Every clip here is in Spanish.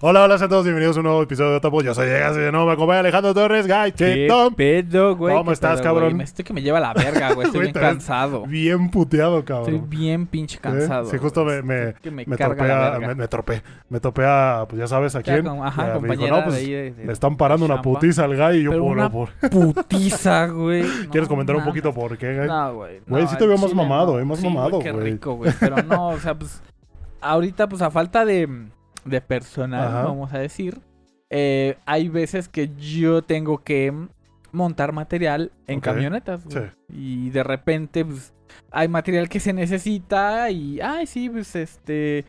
Hola, hola a todos, bienvenidos a un nuevo episodio de Otapo. Yo soy Diego, de nuevo me acompaña Alejandro Torres, Guy, ¿Qué Tom. pedo, güey? ¿Cómo ¿Qué estás, pedo, cabrón? güey? Estoy que me lleva la verga, güey. Estoy bien cansado. Bien puteado, Estoy cabrón. bien pinche ¿Eh? cansado. Sí, justo me, me, Estoy que me, tropea, me, me tropé. Me topé a, pues ya sabes a quién. con- ajá, Ya me dijo, compañera no, pues, de ahí de- de- Le están parando una putiza al Guy y yo Pero por, una por- Putiza, güey. ¿Quieres comentar un poquito por qué, Guy? No, güey. Güey, no, sí te veo más mamado, eh, más Sí, güey, mamado, Qué rico, güey. Pero no, o sea, pues. Ahorita, pues a falta de, de personal, Ajá. vamos a decir. eh, hay veces que yo tengo que montar material en camionetas. Sí. Y de repente, pues, hay material que se necesita y, ay, sí, pues, este,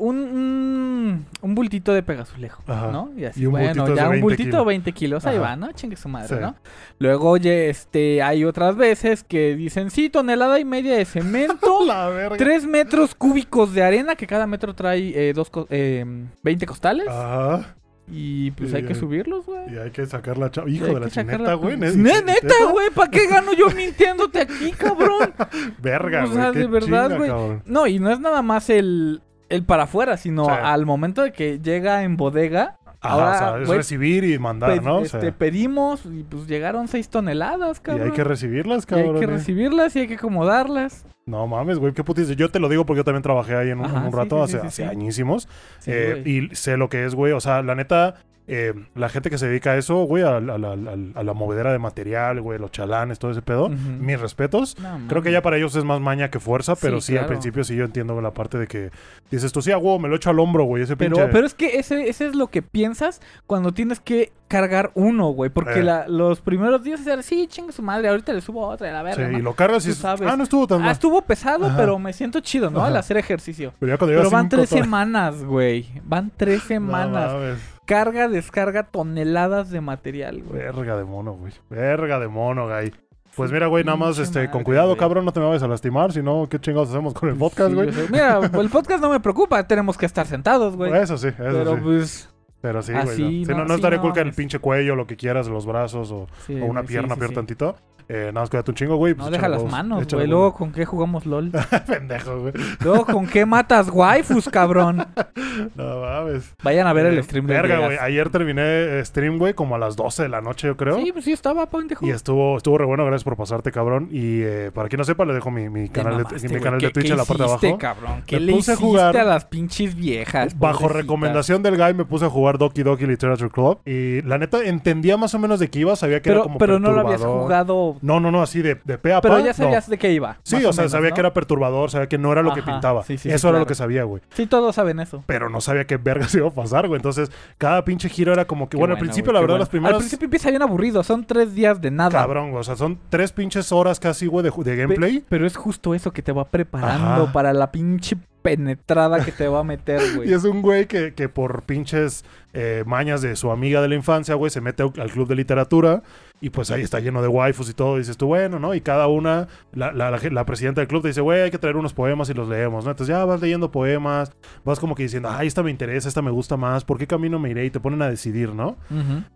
un, un, un bultito de pegazulejo, Ajá. ¿no? Y así, Y un bueno, ya un 20 bultito de kilos. 20 kilos, ahí va, ¿no? Chingue su madre, Sí. ¿no? Luego, oye, este, hay otras veces que dicen, sí, tonelada y media de cemento, La verga. 3 metros cúbicos de arena, que cada metro trae eh, dos co- eh, 20 costales, Ajá. y pues Y- hay que subirlos, güey. Y hay que sacar la chava. Hijo de la chineta, la- güey. Ne- Neta, güey, ¿para qué gano yo mintiéndote aquí, cabrón? Verga, O güey. sea, qué de verdad, güey. No, y no es nada más el, el para afuera, sino Sí. al momento de que llega en bodega, Ajá, Ahora, o sea, es recibir y mandar, pe- ¿no? O este, sea, pedimos y pues llegaron 6 toneladas, y cabrón. hay que recibirlas, Y hay cabrón. que recibirlas y hay que acomodarlas. No mames, güey, qué putiza. Yo te lo digo porque yo también trabajé ahí en un, Ajá, rato, sí, sí, hace, sí, hace añísimos. Eh, y sé lo que es, güey. O sea, la neta, eh, la gente que se dedica a eso, güey, a, la- a a a la movedera de material, güey, los chalanes, todo ese pedo, mis respetos. No, Creo que ya para ellos es más maña que fuerza, pero sí, Sí, al principio sí yo entiendo la parte de que dices tú, sí, a huevo, me lo echo al hombro, güey, ese Pero, pinche... pero es que ese, ese es lo que piensas cuando tienes que cargar uno, güey. Porque Eh. la- los primeros días era, sí, chingue su madre, ahorita le subo otra la Sí, verga. ¿no?". y lo cargas y sabes. ah, no estuvo tan Ah, mal. estuvo pesado, Ajá. pero me siento chido, ¿no? Al hacer ejercicio. Pero ya cuando Pero van tres ton- semanas, güey. Van tres No semanas. Carga, descarga toneladas de material, güey. Verga de mono, güey. Verga de mono, güey. Pues mira, güey, nada más este, con cuidado, güey. cabrón, no te me vayas a lastimar, si no, ¿qué chingados hacemos con el podcast, Sí, güey? Mira, el podcast no me preocupa, tenemos que estar sentados, güey. Eso sí, eso Pero sí. pues. Pero sí, güey. así, no. Sí, no, no, no estaría no, cool que el pinche cuello, lo que quieras, los brazos o, sí, o una güey, pierna, sí, peor sí. tantito. Eh, nada más cuídate un chingo, güey. No, pues deja échale las manos, güey. Luego, ¿con qué jugamos LOL? Pendejo, güey. Luego, ¿con qué matas waifus, cabrón? No mames. Vayan a ver el Eh, stream de Verga, güey. Ayer terminé eh, stream, güey, como a las 12 de la noche, yo creo. Sí, pues sí estaba, pendejo. Y estuvo, estuvo re bueno, gracias por pasarte, cabrón. Y eh, para quien no sepa, le dejo mi, canal, de, mi canal ¿Qué- de Twitch en la parte de abajo. cabrón? ¿Qué Me le puse hiciste jugar- a las pinches viejas? Bajo recomendación del guy me puse a jugar Doki Doki Literature Club. Y la neta entendía más o menos de qué iba, sabía que era Pero, como pero no lo habías jugado. No, no, no, así de, de pe a Pero pa, ya no. sabías de qué iba. Sí, o sea, menos, sabía ¿no? que era perturbador, sabía que no era lo que pintaba. sí, sí, sí, eso era lo que sabía, güey. Sí, todos saben eso. Pero no sabía qué verga se iba a pasar, güey. Entonces, cada pinche giro era como que, Qué bueno, al principio, güey, la verdad, bueno. las primeras. Al principio empieza bien aburrido. Son tres días de nada. Cabrón, güey. O sea, son tres pinches horas casi, güey, de, Pe- gameplay. Pero es justo eso que te va preparando Ajá. para la pinche penetrada que te va a meter, Y güey. es un güey que, que por pinches eh, mañas de su amiga de la infancia, güey, se mete al club de literatura y pues ahí está lleno de waifus y todo. Y dices tú, bueno, ¿no? Y cada una, la, la, la, presidenta del club te dice, güey, hay que traer unos poemas y los leemos, ¿no? Entonces ya vas leyendo poemas, vas como que diciendo, ay, esta me interesa, esta me gusta más, ¿por qué camino me iré? Y te ponen a decidir, ¿no?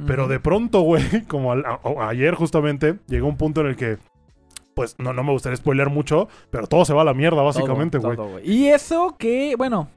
Pero de pronto, güey, como al- a- a- ayer justamente, llegó un punto en el que, pues no, no me gustaría spoilear mucho, pero todo se va a la mierda, básicamente, güey. Y eso que, bueno,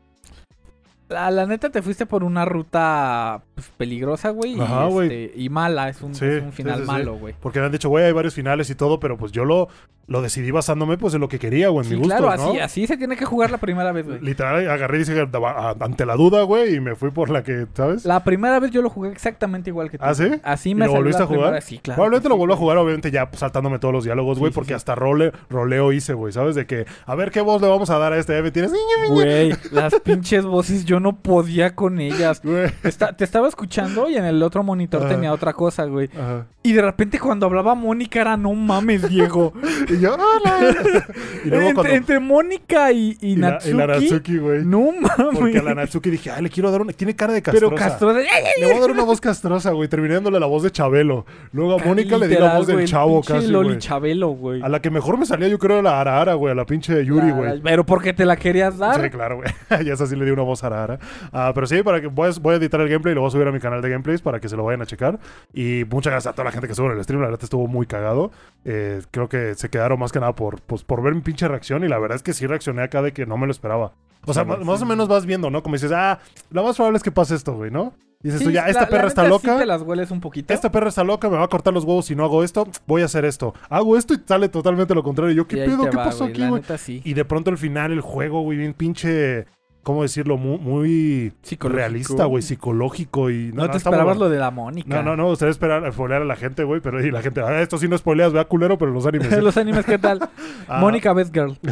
la, la neta te fuiste por una ruta pues, peligrosa, güey. y, Ajá, güey. este, y mala, es un, Sí, es un sí, final sí, sí. malo, güey. Porque me han dicho, güey, hay varios finales y todo, pero pues yo lo, lo decidí basándome pues en lo que quería, güey, en Sí, mi gusto, claro, ¿no? así, así se tiene que jugar la primera vez, güey. Literal, agarré y dije, "A- ante la duda, güey, y me fui por la que, ¿sabes? La primera vez yo lo jugué exactamente igual que tú. ¿Ah, sí? Así ¿Y me lo salió volviste a jugar? Sí, claro. Probablemente lo vuelvo a jugar, obviamente ya pues, saltándome todos los diálogos, güey, porque hasta role, roleo hice, güey, ¿sabes? De que, a ver qué voz le vamos a dar a este, me tienes, Güey, las pinches voces yo no podía con ellas. Está- te estaba escuchando y en el otro monitor Ajá. tenía otra cosa, güey. Ajá. Y de repente cuando hablaba Mónica era no mames, Diego. Y yo, ¡hola! y luego entre, cuando... entre Mónica y, y y la- Natsuki. y la Natsuki, güey. No mames. Porque a la Natsuki dije, ay, le quiero dar una... Tiene cara de castrosa. Pero castrosa. Le voy a dar una voz castrosa, güey, terminé dándole la voz de Chabelo. Luego a Mónica le di la voz del güey, chavo casi, Loli güey. Chabelo, güey. A la que mejor me salía yo creo era la Ara Ara, güey, a la pinche Yuri, La- güey. Pero porque te la querías dar. Sí, claro, güey. ya esa sí le di una voz a Ara Ah, pero sí, para que voy a, voy a editar el gameplay y lo voy a subir a mi canal de gameplays para que se lo vayan a checar. Y muchas gracias a toda la gente que estuvo en el stream, la verdad estuvo muy cagado. Eh, creo que se quedaron más que nada por, pues, por ver mi pinche reacción y la verdad es que sí reaccioné acá de que no me lo esperaba. O sea, Sí, más o menos vas viendo, ¿no? Como dices, ah, lo más probable es que pase esto, güey, ¿no? Y dices Sí, tú, ya, esta la perra está sí loca. te las hueles un poquito. Esta perra está loca, me va a cortar los huevos si no hago esto. Voy a hacer esto. Hago esto y sale totalmente lo contrario. Yo, ¿qué pedo? ¿Qué va, pasó aquí, güey? sí. Y de pronto al final el juego, güey, bien pinche. ¿Cómo decirlo? Muy, muy realista, güey, psicológico y... No, te está muy esperabas bueno. lo de la Mónica. No, no, no, ustedes esperan spoilear a la gente, güey, pero y la gente, ah, esto sí no spoileas, vea culero, pero los animes. ¿eh? Los animes, ¿qué tal? Ah, Mónica Best Girl.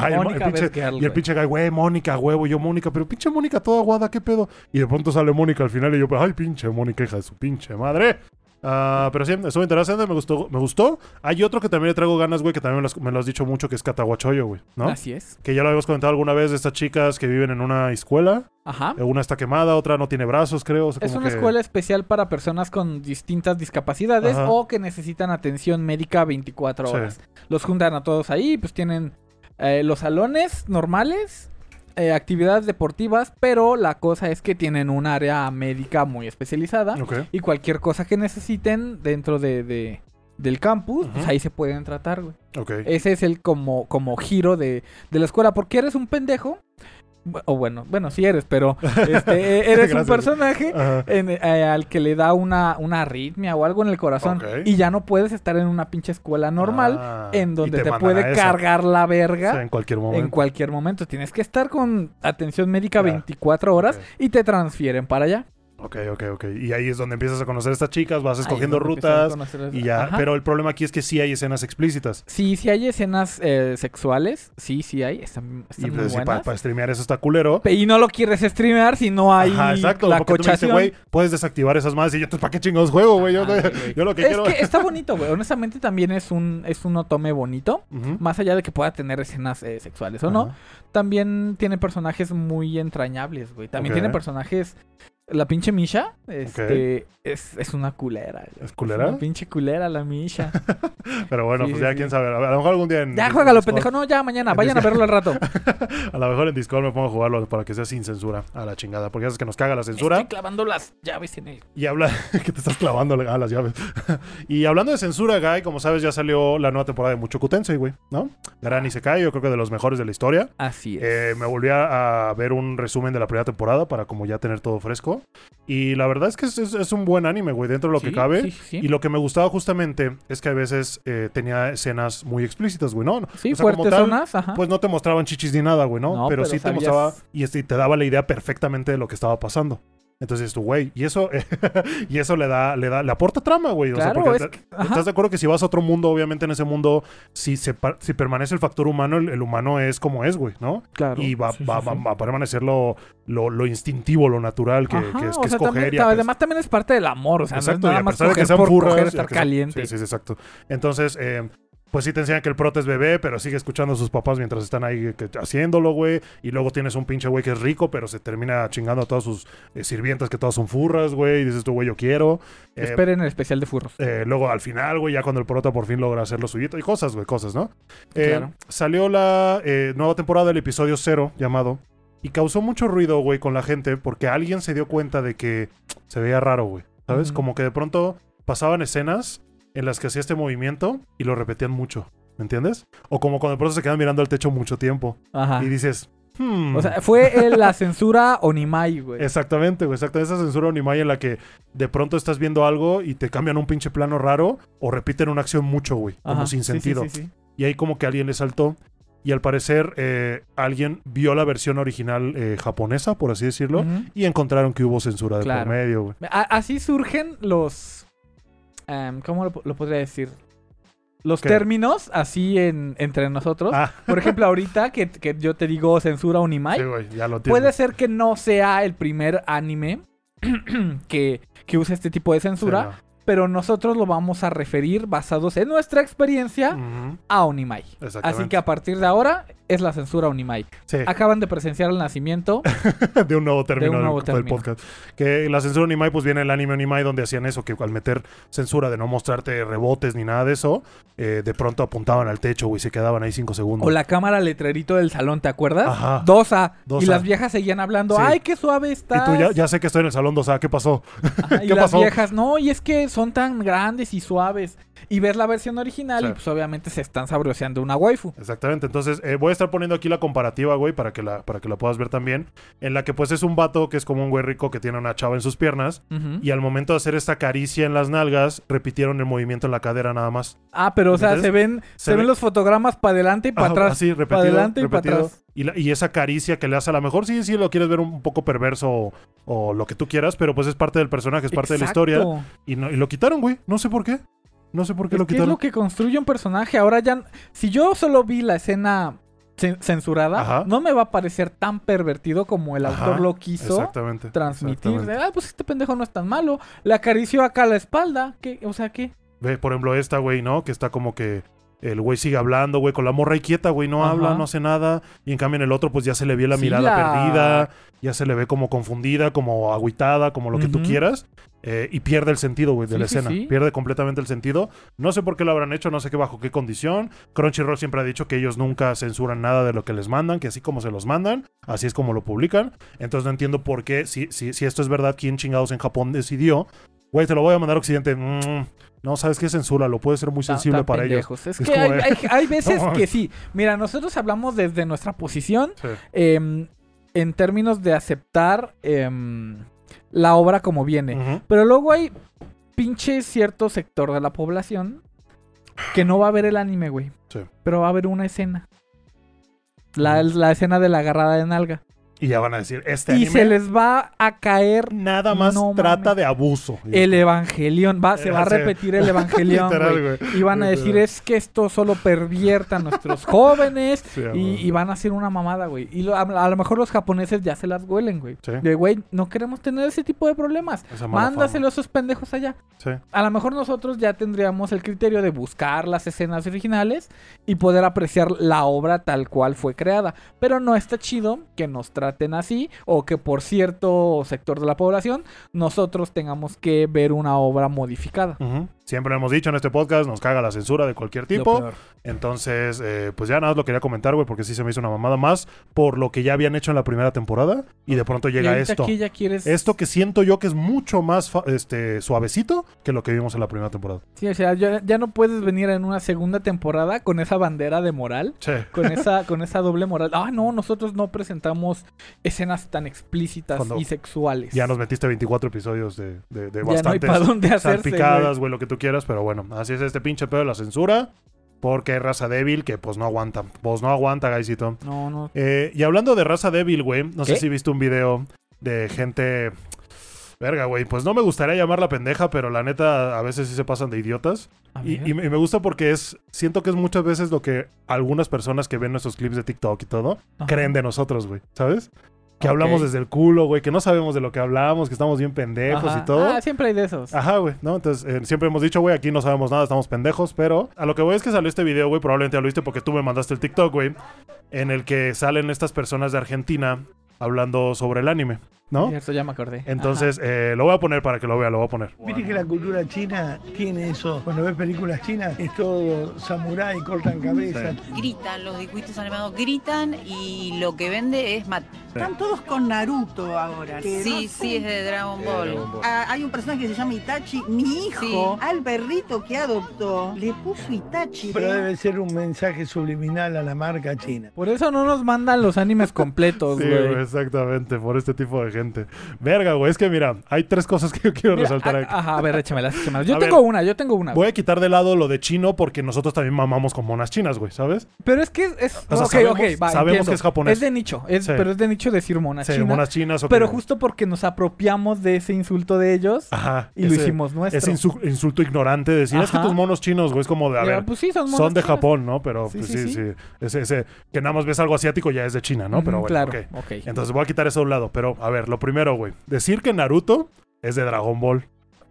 ay, el mo- Mónica el pinche- Best Girl, y el pinche guy, güey, Mónica, huevo, yo Mónica, pero pinche Mónica toda aguada, ¿qué pedo? Y de pronto sale Mónica al final y yo, ay, pinche Mónica, hija de su pinche madre. Ah, pero sí, estuvo interesante, me gustó, me gustó. Hay otro que también le traigo ganas, güey, que también me lo has, me lo has dicho mucho, que es Catahuachoyo, güey, ¿no? Así es. Que ya lo habíamos comentado alguna vez de estas chicas que viven en una escuela. Ajá. Eh, Una está quemada, otra no tiene brazos, creo. o sea, Es como una que- escuela especial para personas con distintas discapacidades Ajá. o que necesitan atención médica 24 Sí. horas. Los juntan a todos ahí, pues tienen eh, los salones normales, eh, actividades deportivas, pero la cosa es que tienen un área médica muy especializada Ok. y cualquier cosa que necesiten dentro de, de- del campus, pues ahí se pueden tratar, güey. Ok. Ese es el como, como giro de, de la escuela. Porque eres un pendejo. O bueno, bueno, sí eres, pero este, eres un personaje en- eh, al que le da una, una arritmia o algo en el corazón. Y ya no puedes estar en una pinche escuela normal Ah, en donde te, puede cargar la O sea, verga en cualquier momento. en cualquier momento. Tienes que estar con atención médica Ya. 24 horas y te transfieren para allá. Ok, ok, ok. Y ahí es donde empiezas a conocer a estas chicas, vas es escogiendo a rutas y ya. Ajá. Pero el problema aquí es que sí hay escenas explícitas. Sí, sí hay escenas eh, sexuales. Sí, sí hay. Están, están Y muy pues, buenas. para, streamear eso está culero. Y no lo quieres streamear si no hay Ajá, exacto. la cochación. güey, puedes desactivar esas más. Y yo, ¿para qué chingados juego, güey? Yo, lo que es quiero. que está bonito, güey. Honestamente también es un, es un otome bonito. Más allá de que pueda tener escenas eh, sexuales o no, también tiene personajes muy entrañables, güey. También tiene personajes... La pinche Misha este, es, es una culera. ¿Es culera? una pinche culera la Misha. Pero bueno, Sí, pues ya sí. quién sabe. A lo mejor algún día en. ya, juégalo, pendejo. No, ya mañana. Vayan a verlo al rato. A lo mejor en Discord me pongo a jugarlo para que sea sin censura. A la chingada. Porque ya sabes que nos caga la censura. Estoy clavando las llaves en el... Y habla que te estás clavando a las llaves. y hablando de censura, Guy, como sabes, ya salió la nueva temporada de Mucho Tensei, güey, ¿no? Gran Isekai, yo creo que de los mejores de la historia. Así es. Eh, me volví a ver un resumen de la primera temporada para como ya tener todo fresco. Y la verdad es que es, es- es un buen anime, güey, dentro de lo que cabe. sí, sí. Y lo que me gustaba justamente es que a veces eh, tenía escenas muy explícitas, güey, ¿no? Sí, o sea, como fuertes tal, zonas, ajá. Pues no te mostraban chichis ni nada, güey, ¿no? No, pero, pero sí te mostraba y, y te daba la idea perfectamente de lo que estaba pasando. Entonces tú, güey, y eso, y eso le da, le da, le aporta trama, güey. O sea, Claro, porque es que-. ¿Estás de acuerdo que si vas a otro mundo, obviamente en ese mundo, si, se si permanece el factor humano, el, el humano es como es, güey, ¿no? Claro. Y va, Sí, va, sí, va- sí. va a permanecer lo, lo, lo instintivo, lo natural que, Ajá, que es, o sea, escoger también- y a además también es parte del amor, o sea, Exacto, no y es a nada más pesar de que sean furras, coger y estar que sean- caliente. Sí, sí, sí, exacto. Entonces, eh, pues sí te enseñan que el prota es bebé, pero sigue escuchando a sus papás mientras están ahí que- haciéndolo, güey. Y luego tienes un pinche güey que es rico, pero se termina chingando a todas sus eh, sirvientas que todas son furras, güey. Y dices tú, güey, yo quiero. Eh, Esperen el especial de furros. eh, luego al final, güey, ya cuando el prota por fin logra hacer lo suyito y cosas, güey, cosas, ¿no? Claro. Salió la nueva temporada del episodio cero, llamado. Y causó mucho ruido, güey, con la gente porque alguien se dio cuenta de que se veía raro, güey. ¿Sabes? Como que de pronto pasaban escenas en las que hacía este movimiento y lo repetían mucho. ¿Me entiendes? O como cuando de pronto se quedan mirando al techo mucho tiempo. Ajá. Y dices, hmm. O sea, fue la censura Onimai, güey. Exactamente, güey, exactamente. Esa censura Onimai en la que de pronto estás viendo algo y te cambian un pinche plano raro o repiten una acción mucho, güey. Como sin sí, sentido. sí, sí. Y ahí como que alguien le saltó. Y al parecer eh, alguien vio la versión original eh, japonesa, por así decirlo. Y encontraron que hubo censura de Claro. por medio, güey. Así surgen los... em, ¿Cómo lo, lo podría decir? Los ¿Qué? términos así en, entre nosotros. Ah, Por ejemplo, ahorita que, que yo te digo censura Onimai, sí, güey, ya lo entiendo. puede ser que no sea el primer anime que, que use este tipo de censura, Sí, pero nosotros lo vamos a referir basados en nuestra experiencia no. Ujú, a Onimai. Exactamente. Así que a partir de ahora es la censura Onimai. Sí, Acaban de presenciar el nacimiento. de un nuevo término un nuevo del, del término. podcast. Que la censura Onimai, pues viene el anime Onimai donde hacían eso, que al meter censura de no mostrarte rebotes ni nada de eso, eh, de pronto apuntaban al techo, güey, y se quedaban ahí cinco segundos. O la cámara letrerito del salón, ¿te acuerdas? Ajá. Dosa. Dosa. Y las viejas seguían hablando. Sí. ¡Ay, qué suave Y estás! tú ya, ya sé que estoy en el salón 2A, ¿qué pasó? Ajá, y ¿Qué las pasó? viejas, no, y es que son tan grandes y suaves. Y ves la versión original Sí. y pues obviamente se están sabroseando una waifu. Exactamente, entonces eh, voy a estar poniendo aquí la comparativa, güey, para que la, para que la puedas ver también. En la que pues es un vato que es como un güey rico que tiene una chava en sus piernas. Y al momento de hacer esta caricia en las nalgas, repitieron el movimiento en la cadera nada más. Ah, pero o sea, ¿Entendés? se ven, se Se ven ve- los fotogramas para adelante y para atrás. Así, repetido, para adelante y para repetido. atrás. Y, la- y esa caricia que le hace a lo mejor, sí, sí, lo quieres ver un poco perverso o, o lo que tú quieras, pero pues es parte del personaje, es parte de la historia. Y, no- y lo quitaron, güey. No sé por qué. No sé por qué Es lo que es quitaron. lo que construye un personaje. Ahora ya, si yo solo vi la escena cen- censurada, Ajá. no me va a parecer tan pervertido como el autor lo quiso Exactamente. transmitir. exactamente. De, ah, pues este pendejo no es tan malo. Le acarició acá la espalda. ¿Qué? O sea, ¿qué? Ve, por ejemplo, esta, güey, ¿no? Que está como que el güey sigue hablando, güey, con la morra y quieta, güey, no Ajá. habla, no hace nada. Y en cambio en el otro, pues ya se le ve la Sí, mirada la- perdida, ya se le ve como confundida, como agüitada, como lo que tú quieras. eh, y pierde el sentido, güey, de Sí, la sí, escena. Pierde completamente el sentido. No sé por qué lo habrán hecho, no sé qué bajo qué condición. Crunchyroll siempre ha dicho que ellos nunca censuran nada de lo que les mandan, que así como se los mandan, así es como lo publican. Entonces no entiendo por qué, si, si, si esto es verdad, quién chingados en Japón decidió. Güey, te lo voy a mandar a Occidente. Mm, no, ¿sabes qué? Censura, lo puede ser muy sensible para ellos. Es, Es que hay, de- hay- hay veces que sí. Mira, nosotros hablamos desde nuestra posición Sí. em, en términos de aceptar em, la obra como viene. Pero luego hay pinche cierto sector de la población que no va a ver el anime, güey. Sí. Pero va a ver una escena. La, la escena de la agarrada de nalga. Y ya van a decir, este y anime se les va a caer nada más No trata mames. de abuso. el evangelión. Va, se va a repetir el evangelión, Literal. Y van a decir, es que esto solo pervierta a nuestros jóvenes. Sí, Y, y van a hacer una mamada, güey. Y lo- a, a lo mejor los japoneses ya se las huelen, güey. Sí. De, güey, no queremos tener ese tipo de problemas. Mándaselo a esos pendejos allá. Sí. A lo mejor nosotros ya tendríamos el criterio de buscar las escenas originales y poder apreciar la obra tal cual fue creada. Pero no está chido que nos traten así o que por cierto sector de la población nosotros tengamos que ver una obra modificada. Siempre lo hemos dicho en este podcast, nos caga la censura de cualquier tipo. Entonces, eh, pues ya nada más lo quería comentar, güey, porque sí se me hizo una mamada más por lo que ya habían hecho en la primera temporada y de pronto llega esto. aquí ya quieres... Esto que siento yo que es mucho más este, suavecito que lo que vimos en la primera temporada. Sí, o sea, ya, ya no puedes venir en una segunda temporada con esa bandera de moral. Che. Con esa, con esa doble moral. Ah, no, nosotros no presentamos escenas tan explícitas Cuando y sexuales. Ya nos metiste 24 episodios de, de, de no bastantes hacerse. salpicadas, güey. güey, lo que tú quieras, pero bueno, así es este pinche pedo de la censura. Porque hay raza débil que pues no aguanta. Pues no aguanta, Gaisito. No, no. Eh, y hablando de raza débil, güey, no sé si viste un video de gente. Verga, güey, pues no me gustaría llamarla pendeja, pero la neta a veces sí se pasan de idiotas. Y, me y me gusta porque es. Siento que es muchas veces lo que algunas personas que ven nuestros clips de TikTok y todo Ajá. creen de nosotros, güey, ¿sabes? Que hablamos desde el culo, güey, que no sabemos de lo que hablamos, que estamos bien pendejos Ajá. y todo. Ah, siempre hay de esos. Ajá, güey, ¿no? Entonces, eh, siempre hemos dicho, güey, aquí no sabemos nada, estamos pendejos, pero a lo que voy es que salió este video, güey, probablemente ya lo viste porque tú me mandaste el TikTok, güey, en el que salen estas personas de Argentina hablando sobre el anime, ¿no? Cierto, ya me acordé. Entonces, eh, lo voy a poner para que lo vea, lo voy a poner. Viste que la cultura china tiene eso. Cuando ves películas chinas, es todo samurái, cortan cabezas. gritan, los dibujitos animados gritan y lo que vende es mat. Están todos con Naruto ahora. que Sí, no sí, es de Dragon Ball. Ah, hay un personaje que se llama Itachi. Mi hijo, Sí. al perrito que adoptó, le puso Itachi. Pero ¿eh? debe ser un mensaje subliminal a la marca china. Por eso no nos mandan los animes completos, Sí, güey. Exactamente, por este tipo de gente. Verga, güey, es que mira, hay tres cosas que yo quiero Mira, resaltar a- aquí. Ajá, a ver, échamelas, échamelas. Yo A tengo ver. una, yo tengo una. Voy a quitar de lado lo de chino porque nosotros también mamamos con monas chinas, güey, ¿sabes? Pero es que es. es- O sea, ok, sabemos- va, que es japonés. Es de nicho, es- Sí. pero es de nicho decir mona Sí, china. monas chinas o Pero justo porque nos apropiamos de ese insulto de ellos Ajá. y lo hicimos nuestro. Ese insu- insulto ignorante de decir, es que Ajá. tus monos chinos, güey, es como de, a ver, pues sí, son, son monas de chinas. Japón, ¿no? Pero Sí, pues sí, sí. Ese, ese- que nada más ves algo asiático ya es de China, ¿no? Pero bueno, claro, ok. Entonces voy a quitar eso a un lado. Pero, a ver, lo primero, güey. Decir que Naruto es de Dragon Ball.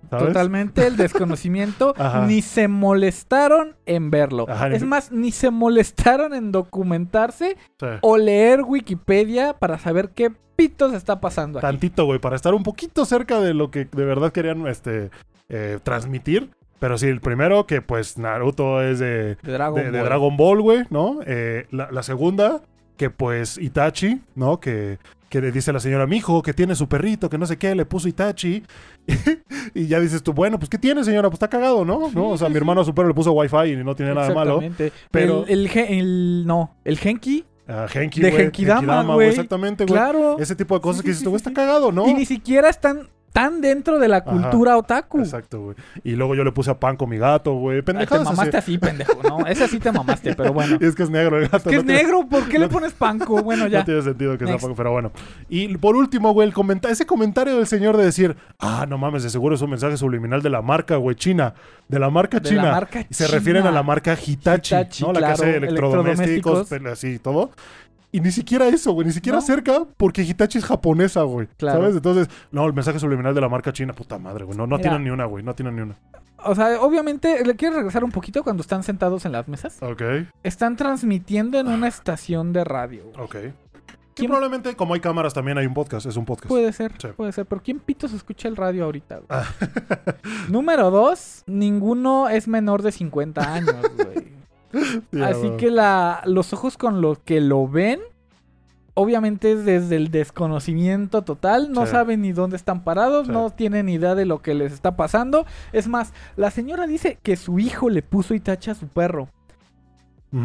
¿Sabes? Totalmente el desconocimiento. Ni se molestaron en verlo. Ajá, ni- es más, ni se molestaron en documentarse Sí. o leer Wikipedia para saber qué pitos está pasando aquí. Tantito, güey, para estar un poquito cerca de lo que de verdad querían este, eh, transmitir. Pero sí, el primero, que pues Naruto es de, De Dragon de, de Ball. Dragon Ball, güey, ¿no? Eh, la, la segunda, que pues Itachi, ¿no? Que que le dice la señora, mi hijo, que tiene su perrito, que no sé qué, le puso Itachi. y ya dices tú, bueno, pues ¿qué tiene, señora? Pues está cagado, ¿no? ¿No? O sea, mi hermano a su perro le puso Wi-Fi y no tiene nada malo. Exactamente. pero- El, el, el- no, el Genki. Ah, Genki, De Genkidama, güey. Exactamente, güey. Claro. Ese tipo de cosas Sí, que dices güey, sí, está cagado, ¿no? Y ni siquiera están tan dentro de la Ajá. cultura otaku. Exacto, güey. Y luego yo le puse a pan con mi gato, güey. Te Pendejadas así. mamaste así, pendejo, ¿no? Ese sí te mamaste, pero bueno. Y es que es negro el gato. ¿Qué no es tiene- negro? ¿Por qué le pones panco? Bueno, ya. No tiene sentido que sea. Paco, pero bueno. Y por último, güey, el comenta ese comentario del señor de decir, ah, no mames, de seguro es un mensaje subliminal de la marca, güey, China. De la marca De la China. marca y se China. refieren a la marca Hitachi, Hitachi, ¿no? La claro, que hace electrodomésticos, electrodomésticos. así y todo. Y ni siquiera eso, güey, ni siquiera No. cerca, porque Hitachi es japonesa, güey. Claro. ¿Sabes? Entonces, no, el mensaje subliminal de la marca China, puta madre, güey. No, no Mira. tienen ni una, güey, no tienen ni una. O sea, obviamente, ¿le quieres regresar un poquito cuando están sentados en las mesas? Ok, Están transmitiendo en una estación de radio. ok. Que ¿Quién- probablemente, como hay cámaras, también hay un podcast, es un podcast. Puede ser, Sí. puede ser. Pero ¿quién pitos escucha el radio ahorita? güey? Ah. Número dos, ninguno es menor de 50 años, güey. Sí, Así que la, los ojos con los que lo ven, obviamente es desde el desconocimiento total, no Sí. saben ni dónde están parados, Sí. no tienen idea de lo que les está pasando. Es más, la señora dice que su hijo le puso Itachi a su perro.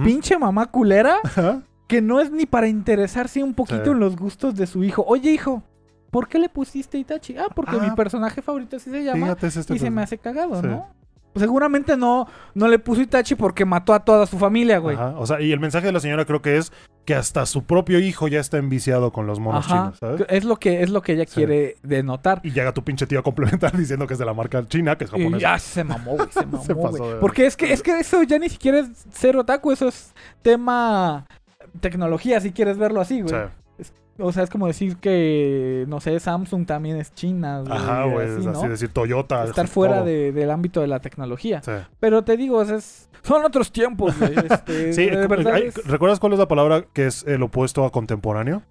Pinche mamá culera, que no es ni para interesarse un poquito en los gustos de su hijo. Oye, hijo, ¿por qué le pusiste Itachi? Ah, porque Ah. mi personaje favorito así se llama es este y se me hace cagado. ¿no? Pues seguramente no, no le puso Itachi porque mató a toda su familia, güey. Ajá, O sea, y el mensaje de la señora creo que es que hasta su propio hijo ya está enviciado con los monos Ajá. chinos, ¿sabes? Es lo que es lo que ella Sí. quiere denotar. Y llega tu pinche tío a complementar diciendo que es de la marca china, que es Y japonesa. ya se mamó, güey, se mamó, Se pasó güey. Porque es que es que eso ya ni siquiera es ser otaku, eso es tema tecnología, si quieres verlo así, güey. Sí. O sea, es como decir que no sé, Samsung también es China, güey. Ajá, güey. así, es ¿no? así decir Toyota. Estar todo. fuera de- del ámbito de la tecnología. Sí. Pero te digo, es- son otros tiempos, güey. Este, Sí, de verdad hay- es- ¿recuerdas cuál es la palabra que es el opuesto a contemporáneo?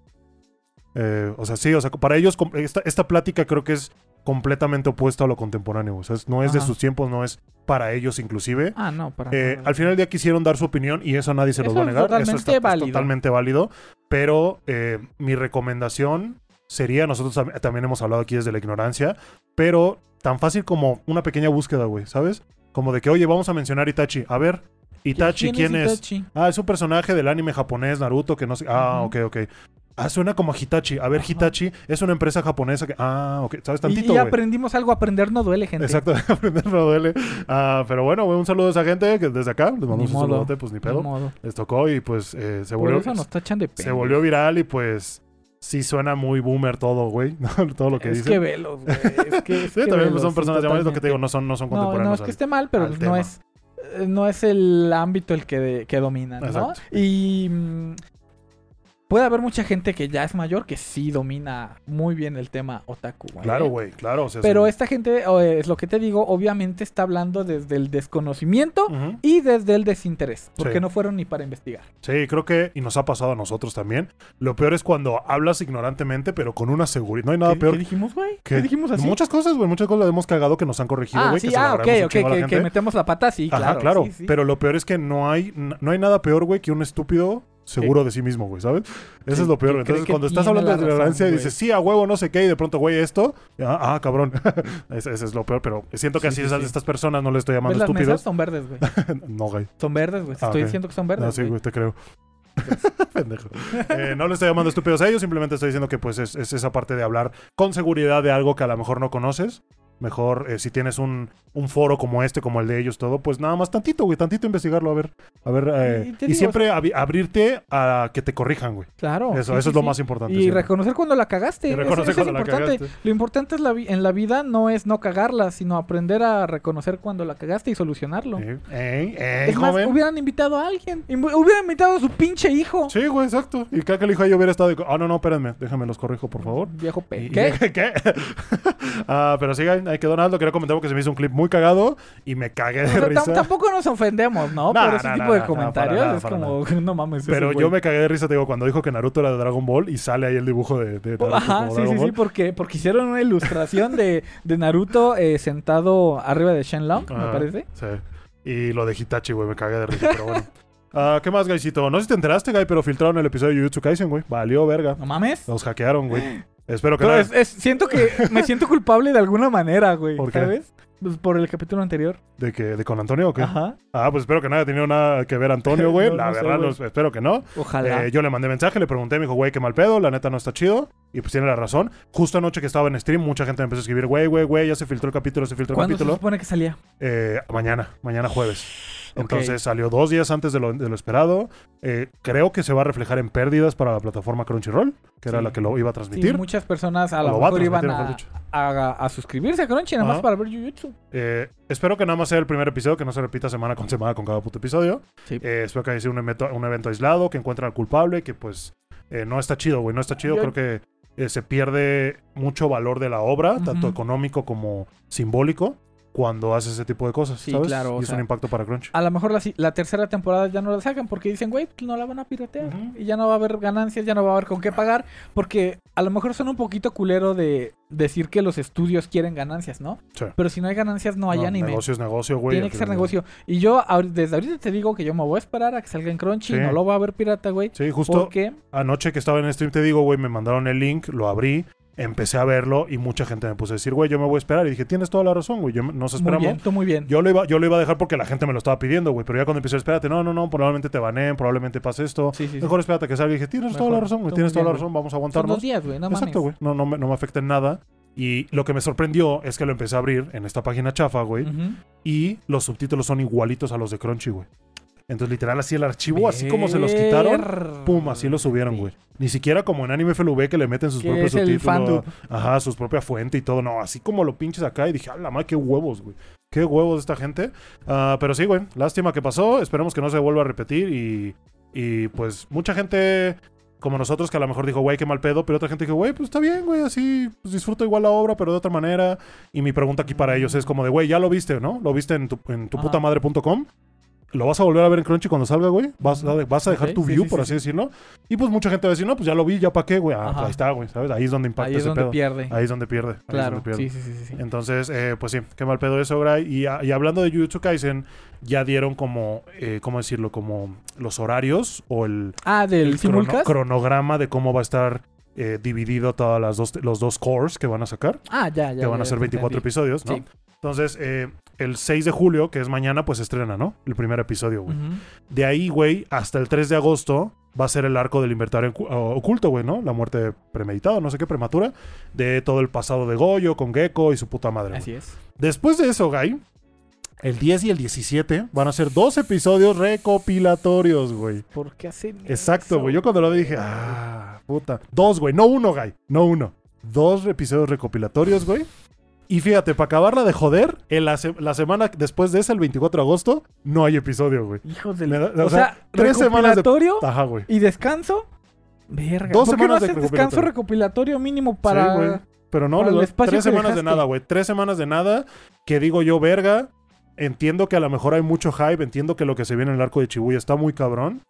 Eh, o sea, sí, o sea, para ellos esta plática creo que es completamente opuesta a lo contemporáneo. O sea, es- no es de sus tiempos, no es para ellos inclusive. Ah, no, para Eh, al final del día quisieron dar su opinión y eso nadie se los Eso va a es negar. Eso totalmente está, es válido. totalmente válido. Pero eh, mi recomendación sería, nosotros tam- también hemos hablado aquí desde la ignorancia, pero tan fácil como una pequeña búsqueda, güey, ¿sabes? Como de que, oye, vamos a mencionar Itachi. A ver, Itachi, ¿quién, es? Itachi? Ah, es un personaje del anime japonés, Naruto, que no sé. Ah, ok, ok. Ah, suena como Hitachi. A ver, Ajá. Hitachi es una empresa japonesa que. Ah, ok. ¿Sabes tantito, y aprendimos algo, aprender no duele, gente. Exacto, aprender no duele. Ah, pero bueno, güey, un saludo a esa gente que desde acá les mandamos un saludote, pues ni pedo. Les tocó y pues eh, se Por volvió. eso nos tachan de Se volvió viral y pues sí suena muy boomer todo, güey. todo lo que es dicen. que velos, güey. Es que, es sí, que también velos, son personas llamadas, lo que te digo, no son, no son No, no, contemporáneos. es que al- esté mal, pero no tema. es eh, no es el ámbito el que, de- que domina, ¿no? Y mm, puede haber mucha gente que ya es mayor que sí domina muy bien el tema otaku, güey. Claro, güey, claro. o sea, Pero sí. esta gente, eh, es lo que te digo, obviamente está hablando desde el desconocimiento y desde el desinterés, porque Sí. no fueron ni para investigar. Sí, creo que, y nos ha pasado a nosotros también. Lo peor es cuando hablas ignorantemente, pero con una seguridad. No hay nada ¿Qué, peor. qué dijimos, güey? ¿Qué dijimos así? Muchas cosas, güey. Muchas cosas hemos cagado que nos han corregido, ah, güey. sí, que se ah, ok, ok, que, que metemos la pata, sí, Ajá, claro. claro. sí. Pero lo peor es que no hay, no hay nada peor, güey, que un estúpido seguro de sí mismo, güey, ¿sabes? Eso Sí, es lo peor. Entonces, cuando estás hablando la de ignorancia y dices, sí, a huevo, no sé qué, y de pronto, güey, esto, ah, ah, cabrón. ese, es lo peor, pero siento que Sí, así sí, es a sí. estas personas, no les estoy ¿Ves llamando las mesas? estúpidos. Son verdes, güey. no, güey. Son verdes, güey. Ah, estoy diciendo que son verdes. No, sí, güey. güey, te creo. Pendejo. Eh, no le estoy llamando estúpidos a ellos, simplemente estoy diciendo que pues es, es esa parte de hablar con seguridad de algo que a lo mejor no conoces. Mejor eh, si tienes un, un foro como este, como el de ellos, todo, pues nada más tantito, güey, tantito investigarlo, a ver. A ver, eh, Y siempre abrirte a que te corrijan, güey. Claro. Eso, sí, eso sí, es lo más importante. Y siempre. reconocer cuando la cagaste. Y Eso- reconocer eso, es cuando la importante. cagaste. Lo importante es la en la vida no es no cagarla, sino aprender a reconocer cuando la cagaste y solucionarlo. Eh, es más, joven. hubieran invitado a alguien. Hubieran invitado a su pinche hijo. Sí, güey, exacto. Y cada que el hijo yo hubiera estado ah, no, no, espérenme, déjame los corrijo, por favor. Viejo pe. ¿Qué? ¿Qué? ah, pero sí, quedó Naldo. Quería comentar porque se me hizo un clip muy cagado y me cagué de tam- risa. tampoco nos ofendemos, ¿no? Nah, Por ese nah, tipo nah, de comentarios. nada, es como, no mames. Pero yo me cagué de risa, te digo, cuando dijo que Naruto era de Dragon Ball y sale ahí el dibujo de, de Naruto Ajá, sí, Dragon sí, sí, porque, porque hicieron una ilustración de, de Naruto eh, sentado arriba de Shenlong, me Ajá, parece. Sí. Y lo de Hitachi, güey, me cagué de risa, pero bueno. Ah, ¿Qué más, Gaisito? No sé si te enteraste, Guy, pero filtraron el episodio de Jujutsu Kaisen, güey. Valió verga. No mames. Los hackearon, güey. Espero que Pero no. es- es- siento que me siento culpable de alguna manera, güey. ¿Por qué? ¿Sabes? Pues por el capítulo anterior. ¿De, que, ¿De con Antonio o qué? Ajá. Ah, pues espero que no haya tenido nada que ver Antonio, güey. No, la no sé, verdad, güey. los- espero que no. Ojalá. Eh, yo le mandé mensaje, le pregunté, me dijo, güey, qué mal pedo, la neta no está chido. Y pues tiene la razón. Justo anoche que estaba en stream, mucha gente me empezó a escribir, güey, güey, güey, ya se filtró el capítulo, se filtró el ¿Cuándo se capítulo. supone que salía? Eh, mañana, mañana jueves. Entonces salió dos días antes de lo, de lo esperado. Eh, creo que se va a reflejar en pérdidas para la plataforma Crunchyroll, que era la que lo iba a Sí, transmitir. muchas personas a lo mejor iban a, a, a suscribirse a Crunchy nada más para ver Jujutsu. Eh, espero que nada más sea el primer episodio, que no se repita semana con semana con cada puto episodio. Sí. Eh, espero que haya sido un evento, un evento aislado, que encuentren al culpable, que pues eh, no está chido, güey, no está chido. Yo- Creo que eh, se pierde mucho valor de la obra, tanto económico como simbólico, cuando hace ese tipo de cosas, Sí, ¿sabes? claro, Y es sea, un impacto para Crunch. A lo mejor la, tercera temporada ya no la sacan porque dicen, güey, pues no la van a piratear. Y ya no va a haber ganancias, ya no va a haber con qué pagar. Porque a lo mejor son un poquito culero de decir que los estudios quieren ganancias, ¿no? Sí. Pero si no hay ganancias, no hay No, anime. Negocio es negocio, güey. Tiene que ser negocio. Y yo desde ahorita te digo que yo me voy a esperar a que salga en Crunchy. Sí. No lo va a ver pirata, güey. Sí, justo Porque anoche que estaba en stream, te digo, güey, me mandaron el link, lo abrí, empecé a verlo y mucha gente me puso a decir, güey, yo me voy a esperar. Y dije, tienes toda la razón, güey, yo, nos muy esperamos. bien, tú muy bien. Yo lo, iba, yo lo iba a dejar porque la gente me lo estaba pidiendo, güey. Pero ya cuando empecé, espérate, no, no, no, probablemente te baneen, probablemente pase esto. Sí, sí, sí. Mejor espérate que salga. Y dije, tienes toda la razón, güey, tienes muy toda la razón, vamos a Son aguantarnos. dos días, güey, no Exacto, güey. No, no, me, no me afecta en nada. Y lo que me sorprendió es que lo empecé a abrir en esta página chafa, güey. Y los subtítulos son igualitos a los de Crunchy, güey. Entonces, literal, así el archivo, así como se los quitaron, pum, así lo subieron, güey. Ni siquiera como en Anime FLV que le meten sus propios subtítulos. Ajá, su propia fuente y todo. No, así como lo pinches acá y dije, a la madre, qué huevos, güey. Qué huevos de esta gente. Ah, pero sí, güey, lástima que pasó. Esperemos que no se vuelva a repetir. Y, y pues mucha gente como nosotros que a lo mejor dijo, güey, qué mal pedo. Pero otra gente dijo, güey, pues está bien, güey, así pues, disfruto igual la obra, pero de otra manera. Y mi pregunta aquí para ellos es como de, güey, ya lo viste, ¿no? Lo viste en tu, en tu puta madre.com. ¿Lo vas a volver a ver en Crunchy cuando salga, güey? ¿Vas, a- vas a dejar tu view, sí, por sí, así sí. decirlo? Y pues mucha gente va a decir, no, pues ya lo vi, ya para qué, güey. Ah, pues ahí está, güey, ¿sabes? Ahí es donde impacta Ahí es ese donde pedo. pierde. Ahí es donde pierde. ahí es claro, donde pierde. sí, sí, sí. Entonces, eh, pues sí, qué mal pedo eso, Gray. Y, a- y hablando de Jujutsu Kaisen, ya dieron como, eh, ¿cómo decirlo? Como los horarios o el, Ah, del el crono- cronograma de cómo va a estar eh, dividido todas las dos, los dos cores que van a sacar, Ah, ya, ya. que van ya a ser te 24 entendí. episodios, ¿no? Sí. Entonces, eh, el 6 de julio, que es mañana, pues estrena, ¿no? El primer episodio, güey. De ahí, güey, hasta el 3 de agosto va a ser el arco del inventario oculto, güey, ¿no? La muerte premeditada, no sé qué, prematura, de todo el pasado de Goyo con Gecko y su puta madre. güey. Así es. Después de eso, Guy, el 10 y el 17 van a ser dos episodios recopilatorios, güey. ¿Por qué hacen Exacto, güey. Yo cuando lo vi dije, ah, puta. Dos, güey. No uno, Guy. No uno. Dos episodios recopilatorios, güey. Y fíjate, para acabarla de joder, en la, se- la semana después de esa, el 24 de agosto, no hay episodio, güey. Hijos del... Me da- o, o sea, tres semanas de- recopilatorio Ajá, güey. y descanso. Verga. Dos ¿Por qué no semanas de haces descanso recopilatorio. recopilatorio mínimo Sí, para... güey. Pero no, les doy espacio tres semanas de nada, güey. Tres semanas de nada. Que digo yo, verga. Entiendo que a lo mejor hay mucho hype. Entiendo que lo que se viene en el arco de Chibuya está muy cabrón.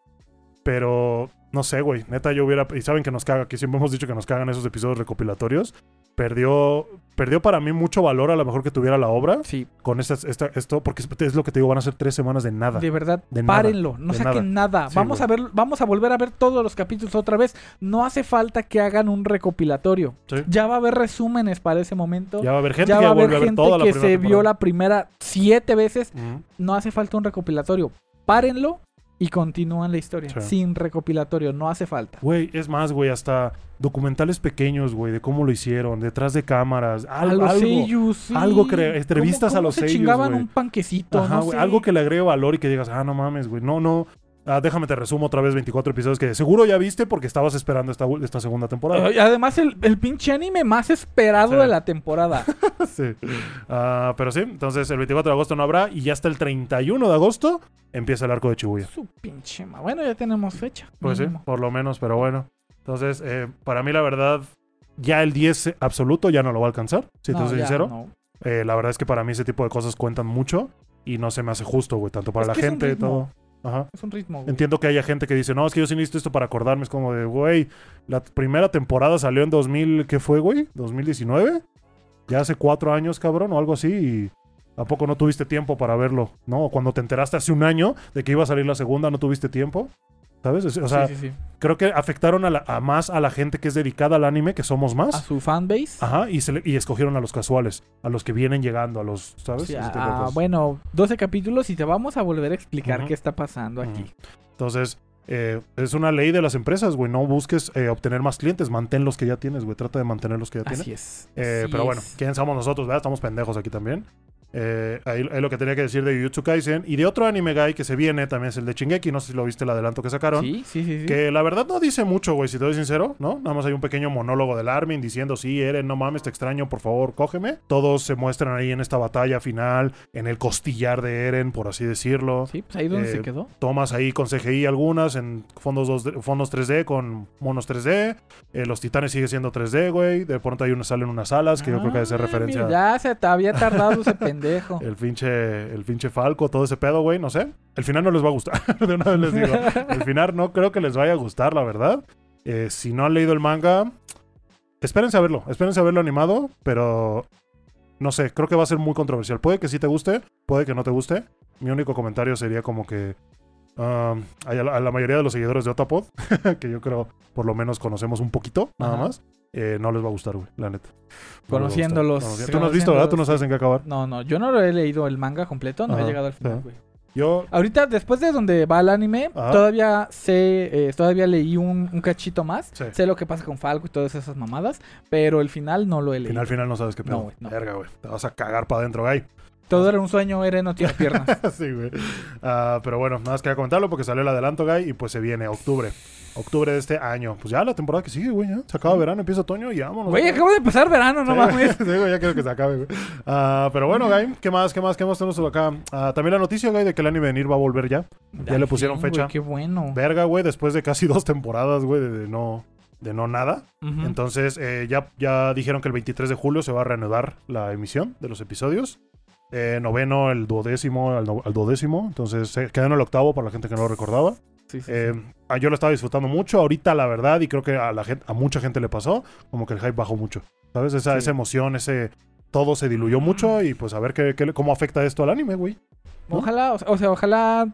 Pero no sé, güey. Neta, yo hubiera. Y saben que nos caga, que siempre hemos dicho que nos cagan esos episodios recopilatorios. Perdió. Perdió para mí mucho valor a lo mejor que tuviera la obra. Sí, Con esta, esta- esto. Porque es, lo que te digo, van a ser tres semanas de nada. de verdad, De nada, párenlo, no de saquen nada. Sí, vamos güey. a ver, vamos a volver a ver todos los capítulos otra vez. No hace falta que hagan un recopilatorio. Sí. Ya va a haber resúmenes para ese momento. Ya va a haber gente ya que va a haber gente toda que se vio la primera siete veces. No hace falta un recopilatorio. Párenlo y continúan la historia. Sí. Sin recopilatorio, no hace falta. Güey, es más, güey, hasta documentales pequeños, güey, de cómo lo hicieron, detrás de cámaras, algo, algo, seiyus, sí. algo cre- entrevistas ¿Cómo- a los se seiyus, chingaban un panquecito, Ajá, no sé. algo que le agregue valor y que digas, ah, no mames, güey, no, no, ah, déjame te resumo otra vez 24 episodios que seguro ya viste porque estabas esperando esta, esta segunda temporada. Y además, el, el pinche anime más esperado Sí. de la temporada. sí. Ah, pero sí, entonces el 24 de agosto no habrá y ya hasta el 31 de agosto empieza el arco de Chibuya. Su pinche ma. Bueno, ya tenemos fecha. Pues sí, por lo menos, pero bueno. Entonces, eh, para mí la verdad, ya el 10 absoluto ya no lo va a alcanzar, si te No, soy ya, sincero. no. Eh, la verdad es que para mí ese tipo de cosas cuentan mucho y no se me hace justo, güey, tanto para Es la gente y todo. Ajá. Es un ritmo. güey. Entiendo que haya gente que dice, no, es que yo sí necesito esto para acordarme. Es como de, güey, la primera temporada salió en 2000, ¿qué fue, güey? ¿2019? Ya hace cuatro años, cabrón, o algo así. Y ¿A poco no tuviste tiempo para verlo? ¿No? Cuando te enteraste hace un año de que iba a salir la segunda, ¿no tuviste tiempo? ¿Sabes? Es- O sea, sí, sí, sí. creo que afectaron a, la- a más a la gente que es dedicada al anime, que somos A más. su fanbase. Ajá, y, se le- y escogieron a los casuales, a los que vienen llegando, a los, ¿sabes? Sí, Ese ah, bueno, 12 capítulos y te vamos a volver a explicar qué está pasando aquí. Entonces, eh, es una ley de las empresas, güey. No busques eh, obtener más clientes, mantén los que ya tienes, güey. Trata de mantener los que ya tienes. Así es. Eh, así pero bueno, es. ¿quién somos nosotros? ¿verdad? Estamos pendejos aquí también. Eh, ahí es lo que tenía que decir de Jujutsu Kaisen. Y de otro anime guy que se viene, también es el de Shingeki. No sé si lo viste el adelanto que sacaron. Sí, sí, sí. sí. Que la verdad no dice mucho, güey, si te doy sincero, ¿no? Nada más hay un pequeño monólogo del Armin diciendo, sí, Eren, no mames, te extraño, por favor, cógeme. Todos se muestran ahí en esta batalla final, en el costillar de Eren, por así decirlo. Sí, pues ahí donde Eh, se quedó. Tomas ahí con CGI algunas, en fondos, 2D fondos 3D con monos 3D. Eh, los titanes sigue siendo 3D, güey. De pronto hay una salen unas alas, que yo creo que debe ser Ah, referencia mira, ya se te había tardado ese pendejo. el pinche, el pinche Falco, todo ese pedo, güey, no sé. El final no les va a gustar, de una vez les digo. El final no creo que les vaya a gustar, la verdad. Eh, si no han leído el manga, espérense a verlo, espérense a verlo animado, pero no sé, creo que va a ser muy controversial. Puede que sí te guste, puede que no te guste. Mi único comentario sería como que um, a, la, a la mayoría de los seguidores de Otapod, que yo creo por lo menos conocemos un poquito, nada Ajá. más, eh, no les va a gustar, güey, la neta. No gustar. Conociéndolos, Tú no has visto, ¿verdad? Tú no sabes en qué acabar. No, no, yo no lo he leído el manga completo, no Ajá, he llegado al final, sí. güey. Yo, Ahorita, después de donde va el anime, Ajá. todavía sé, eh, todavía leí un, un cachito más. Sí. Sé lo que pasa con Falco y todas esas mamadas, pero el final no lo he leído. Final, final no sabes qué pedo. No, güey, no. Verga, güey. Te vas a cagar para adentro, güey. Todo era un sueño, Eren no tiene piernas. sí, güey. Ah, pero bueno, nada más quería comentarlo porque salió el adelanto, güey, y pues se viene octubre. Octubre de este año. Pues ya la temporada que sigue, güey, ya. Se acaba verano, empieza otoño y vámonos. Güey, acabo de pasar verano, no Sí, mames. sí, güey, ya quiero que se acabe, güey. Ah, pero bueno, güey, ¿qué más, qué más, qué más tenemos acá? Ah, también la noticia, güey, de que el anime de Nier va a volver ya. Ya le pusieron güey, fecha. Qué bueno. Verga, güey, después de casi dos temporadas, güey, de, de no, de no nada. Entonces, eh, ya, ya dijeron que el 23 de julio se va a reanudar la emisión de los episodios. Eh, noveno, el duodécimo, al, no- al duodécimo. Entonces, eh, quedó en el octavo para la gente que no lo recordaba. Sí, sí, Eh, sí. ah, yo lo estaba disfrutando mucho. Ahorita, la verdad, y creo que a, la gente, a mucha gente le pasó, como que el hype bajó mucho. ¿Sabes? Esa, esa emoción, ese. Todo se diluyó mucho y pues a ver qué, qué- cómo afecta esto al anime, güey. ¿no? Ojalá, o sea, ojalá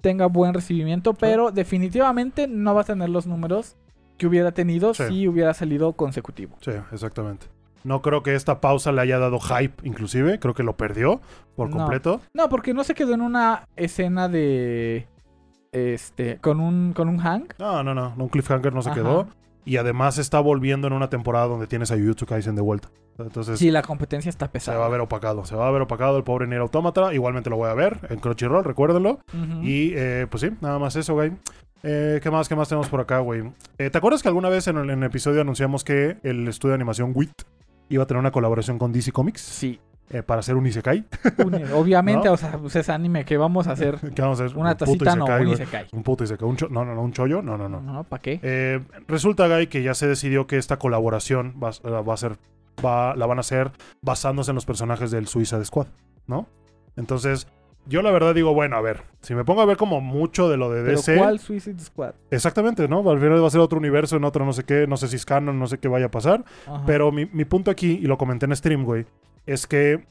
tenga buen recibimiento, pero definitivamente no va a tener los números que hubiera tenido si hubiera salido consecutivo. Sí, exactamente. No creo que esta pausa le haya dado hype, inclusive. Creo que lo perdió por completo. No, porque no se quedó en una escena de este con un con un hang. No, no, no. Un cliffhanger no se Ajá. quedó. Y además está volviendo en una temporada donde tienes a Jujutsu Kaisen de vuelta. Entonces Sí, la competencia está se pesada. va a ver opacado. Se va a ver opacado el pobre Nier Automata. Igualmente lo voy a ver en Crunchyroll, recuérdenlo. Ujú. Y eh, pues sí, nada más eso, güey. Eh, ¿Qué más? ¿Qué más tenemos por acá, güey? Eh, ¿Te acuerdas que alguna vez en el, en el episodio anunciamos que el estudio de animación WIT iba a tener una colaboración con DC Comics Sí, eh, para hacer un Isekai? un- obviamente, ¿No? o sea, pues es anime que vamos a hacer ¿Qué vamos a hacer? una Un tacita, no, un isekai. Un puto Isekai. Un cho- no, no, no, un chollo. No, no, no. No, ¿para qué? Eh, resulta, Guy, que ya se decidió que esta colaboración va, a- va a ser, va, la van a hacer basándose en los personajes del Suicide Squad, ¿no? Entonces, yo la verdad digo, bueno, a ver, si me pongo a ver como mucho de lo de Pero DC, ¿cuál Suicide Squad? exactamente, ¿no? Al final va a ser otro universo, en otro no sé qué, no sé si es canon, no sé qué vaya a pasar, Ajá. pero mi, mi punto aquí, y lo comenté en stream, güey, es que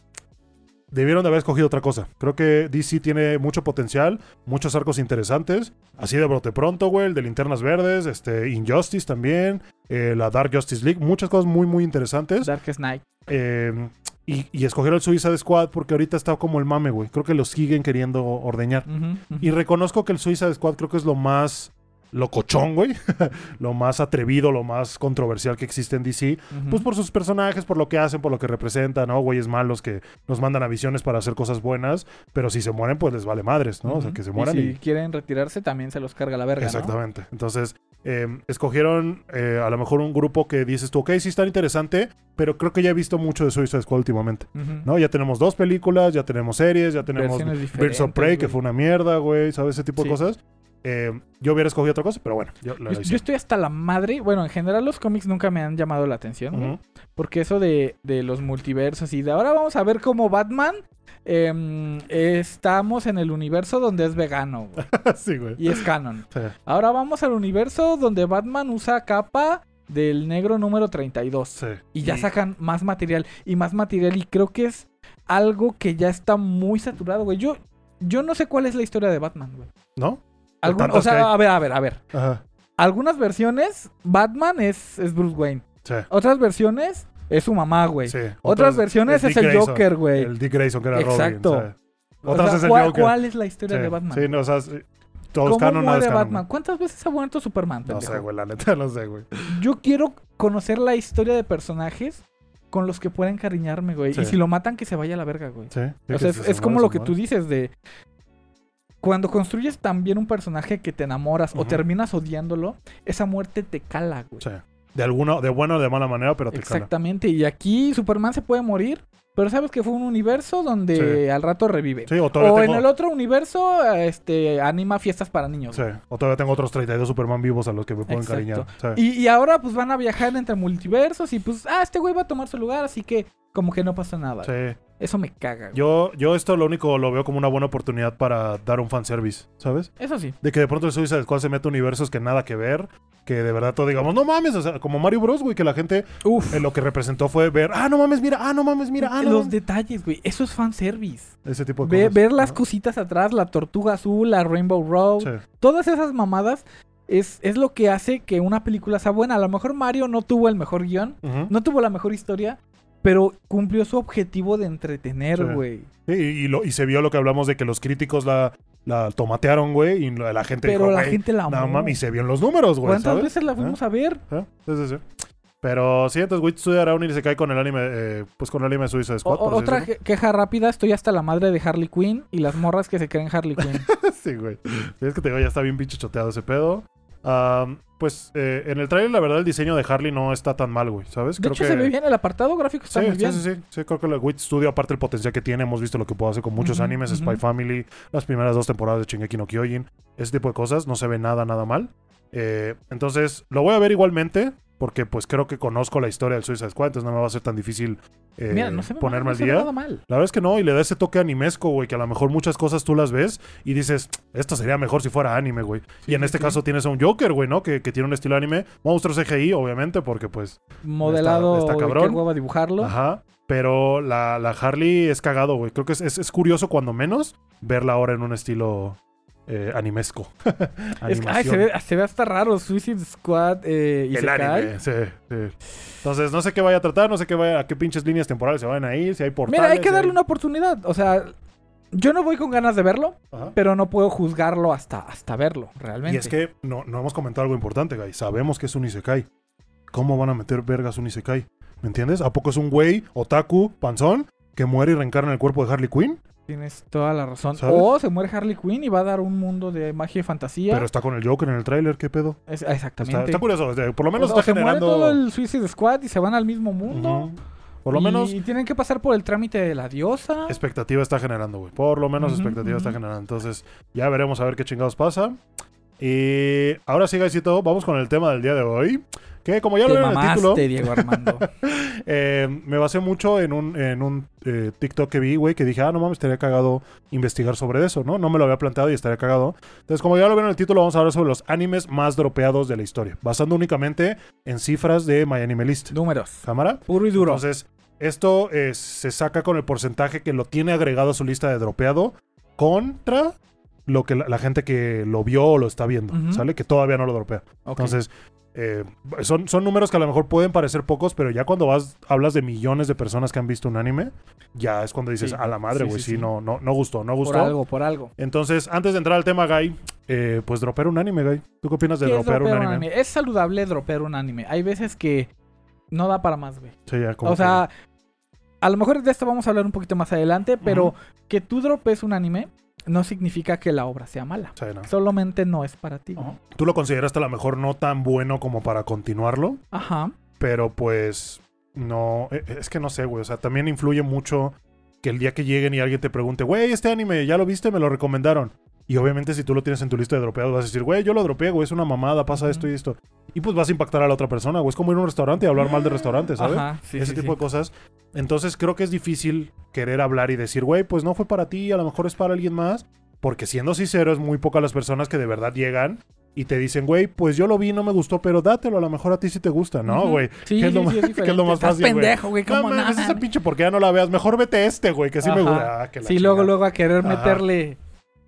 debieron de haber escogido otra cosa. Creo que DC tiene mucho potencial, muchos arcos interesantes. Así de brote pronto, güey, el de Linternas Verdes, este, Injustice también, eh, la Dark Justice League, muchas cosas muy, muy interesantes. Darkest Night. Eh, y, y escogieron el Suicide Squad porque ahorita está como el mame, güey. Creo que lo siguen queriendo ordeñar. Y reconozco que el Suicide Squad creo que es lo más locochón, güey. lo más atrevido, lo más controversial que existe en DC. Pues por sus personajes, por lo que hacen, por lo que representan, ¿no? Güeyes malos que nos mandan a visiones para hacer cosas buenas, pero si se mueren, pues les vale madres, ¿no? O sea, que se Y mueran si y... quieren retirarse, también se los carga la verga, ¿no? Exactamente. Entonces, eh, escogieron eh, a lo mejor un grupo que dices tú, ok, sí está interesante, pero creo que ya he visto mucho de Suicide Squad últimamente, Ujú. ¿no? Ya tenemos dos películas, ya tenemos series, ya tenemos Birds of Prey, que fue una mierda, güey, ¿sabes? Ese tipo Sí. de cosas. Eh, yo hubiera escogido otra cosa, pero bueno, yo la Yo, yo estoy hasta la madre. Bueno, en general los cómics nunca me han llamado la atención. Ujú. Porque eso de, de los multiversos y de ahora vamos a ver cómo Batman em, estamos en el universo donde es vegano güey, sí, güey. y es canon. Sí. Ahora vamos al universo donde Batman usa capa del negro número 32. Sí. Y ya sacan más material y más material y creo que es algo que ya está muy saturado, güey. Yo, yo no sé cuál es la historia de Batman, güey. ¿No? O sea, a ver, a ver, a ver. Ajá. Algunas versiones, Batman es, es Bruce Wayne. Sí. Otras versiones es su mamá, güey. sí. Otras versiones es Dick el Grayson, Joker, güey. El Dick Grayson, que era Exacto. Robin. ¿sabes? O Otras sea, es el ¿cuál, Joker. cuál es la historia Sí, de Batman? Sí, no, o sea, todos ¿Cómo canon, muere canon, Batman? ¿Cuántas veces ha muerto Superman? No pendejo? sé, güey, la neta no sé, güey. Yo quiero conocer la historia de personajes con los que pueda encariñarme, güey. Sí. Y si lo matan, que se vaya a la verga, güey. Sí. O sea, es, es como lo que tú dices de... Cuando construyes también un personaje que te enamoras o terminas odiándolo, esa muerte te cala, güey. Sí. De alguna, de buena o de mala manera, pero te cala. Exactamente. Y aquí Superman se puede morir, pero sabes que fue un universo donde Sí. al rato revive. Sí, o todavía o tengo... en el otro universo, este, anima fiestas para niños. Sí, güey. o todavía tengo otros 32 Superman vivos a los que me puedo Exacto. encariñar. Sí. Y, y ahora pues van a viajar entre multiversos y pues, ah, este güey va a tomar su lugar, así que como que no pasa nada. Sí. Eso me caga. güey. Yo, yo esto lo único lo veo como una buena oportunidad para dar un fanservice, ¿sabes? Eso sí. De que de pronto el Suicide Squad se mete universos que nada que ver, que de verdad todo digamos, no mames, o sea, como Mario Bros, güey, que la gente Uf. eh, lo que representó fue ver, ah, no mames, mira, ah, no mames, mira, ah, no Los mames". detalles, güey. Eso es fanservice. Ese tipo de Ve- cosas. ver las cositas atrás, la tortuga azul, la Rainbow Road, Sí. todas esas mamadas es, es lo que hace que una película sea buena. A lo mejor Mario no tuvo el mejor guion, no tuvo la mejor historia, pero cumplió su objetivo de entretener, güey. Sí, y, y lo, y se vio lo que hablamos de que los críticos la, la tomatearon, güey, y la la gente Pero dijo, la "Güey, gente la amó. no mames, y se vio en los números, güey, ¿Cuántas ¿sabes? veces la fuimos a ver? ¿Eh? Sí, sí, sí. Pero sí, entonces Witch hará un y se cae con el anime, eh, pues con el anime Suicide O- Squad. o- otra que- queja rápida, estoy hasta la madre de Harley Quinn y las morras que se creen Harley Quinn. sí, güey. Sí, es que te digo, ya está bien pinche choteado ese pedo. Pues eh, en el trailer, la verdad, el diseño de Harley no está tan mal, güey, ¿sabes? De hecho, se ve bien, el apartado gráfico está Sí, muy sí, bien. sí, sí, sí, creo que la Witch Studio, aparte del potencial que tiene, hemos visto lo que puede hacer con muchos animes. Spy Family, las primeras dos temporadas de Shingeki no Kyojin, ese tipo de cosas, no se ve nada, nada mal. Eh, entonces, lo voy a ver igualmente, porque pues creo que conozco la historia del Suicide Squad, entonces no me va a ser tan difícil eh, Mira, no se ve ponerme mal, no al se día. mal. La verdad es que no, y le da ese toque animesco, güey, que a lo mejor muchas cosas tú las ves y dices, esto sería mejor si fuera anime, güey. y en sí, este sí. caso tienes a un Joker, güey, ¿no? Que, que tiene un estilo anime. Monstruo CGI, obviamente, porque pues... Modelado, está y cabrón. qué hueva dibujarlo. Ajá. Pero la, la Harley es cagado, güey. Creo que es, es- es curioso, cuando menos, verla ahora en un estilo eh, animesco. Es que, ay, se ve, se ve hasta raro Suicide Squad eh, y El se anime, sí, sí. Entonces, no sé qué vaya a tratar, no sé qué vaya, a qué pinches líneas temporales se van a ir, si hay portales. Mira, hay que darle una oportunidad. O sea, yo no voy con ganas de verlo, Ajá. pero no puedo juzgarlo hasta, hasta verlo, realmente. Y es que no, no hemos comentado algo importante, güey. Sabemos que es un Isekai. ¿Cómo van a meter vergas un Isekai? ¿Me entiendes? ¿A poco es un güey, otaku, panzón, que muere y reencarna en el cuerpo de Harley Quinn? Tienes toda la razón. ¿Sabes? O se muere Harley Quinn y va a dar un mundo de magia y fantasía. Pero está con el Joker en el tráiler, ¿qué pedo? Es- Está, exactamente. está curioso, por lo menos o, o está se muere generando... todo el Suicide Squad y se van al mismo mundo. Por lo y menos tienen que pasar por el trámite de la diosa. expectativa está generando, güey. Por lo menos expectativa está generando. Entonces, ya veremos a ver qué chingados pasa. Y ahora sí, Gaisito, vamos con el tema del día de hoy. Que como ya lo vieron en el título, Diego Armando. eh, me basé mucho en un, en un eh, TikTok que vi, güey, que dije, ah, no mames, estaría cagado investigar sobre eso, ¿no? No me lo había planteado y estaría cagado. Entonces, como ya lo vieron en el título, vamos a hablar sobre los animes más dropeados de la historia, basando únicamente en cifras de MyAnimeList. Números. ¿Cámara? Puro y duro. Entonces, esto eh, se saca con el porcentaje que lo tiene agregado a su lista de dropeado contra lo que la, la gente que lo vio o lo está viendo. ¿sale? Que todavía no lo dropea. Entonces, eh, son, son números que a lo mejor pueden parecer pocos, pero ya cuando vas, hablas de millones de personas que han visto un anime, ya es cuando dices, Sí. a la madre, güey, sí, sí, sí. no, no, no gustó, no por gustó. algo, por algo. Entonces, antes de entrar al tema, Guy, eh, pues dropear un anime, Guy. ¿Tú qué opinas de ¿Qué es dropear un dropear anime? Es saludable dropear un anime. Hay veces que no da para más, güey. Sí, ya, como O sea, a lo mejor de esto vamos a hablar un poquito más adelante, pero que tú dropes un anime no significa que la obra sea mala. sí, no. Solamente no es para ti. Ajá. Tú lo consideraste a lo mejor no tan bueno como para continuarlo, Ajá. pero pues no, eh, es que no sé, güey, o sea, también influye mucho que el día que lleguen y alguien te pregunte, güey, este anime, ¿ya lo viste? Me lo recomendaron. Y obviamente si tú lo tienes en tu lista de dropeados vas a decir, güey, yo lo dropeé, güey, es una mamada, pasa esto y esto. Y pues vas a impactar a la otra persona, güey, es como ir a un restaurante y hablar mal de restaurantes, ¿sabes? Ajá, sí, Ese sí, tipo sí. de cosas. Entonces creo que es difícil querer hablar y decir, güey, pues no fue para ti, a lo mejor es para alguien más. Porque siendo sincero, es muy pocas las personas que de verdad llegan y te dicen, güey, pues yo lo vi, no me gustó, pero dátelo, a lo mejor a ti sí te gusta, ¿no, güey? Sí, ¿Qué es lo sí, más- sí, qué es lo más Estás fácil, pendejo, güey, No ¿cómo mames, nada? ese pinche, ¿por qué ya no la veas? Mejor vete este, güey, que sí me gusta. Ah, Sí, luego, luego a querer Ajá. meterle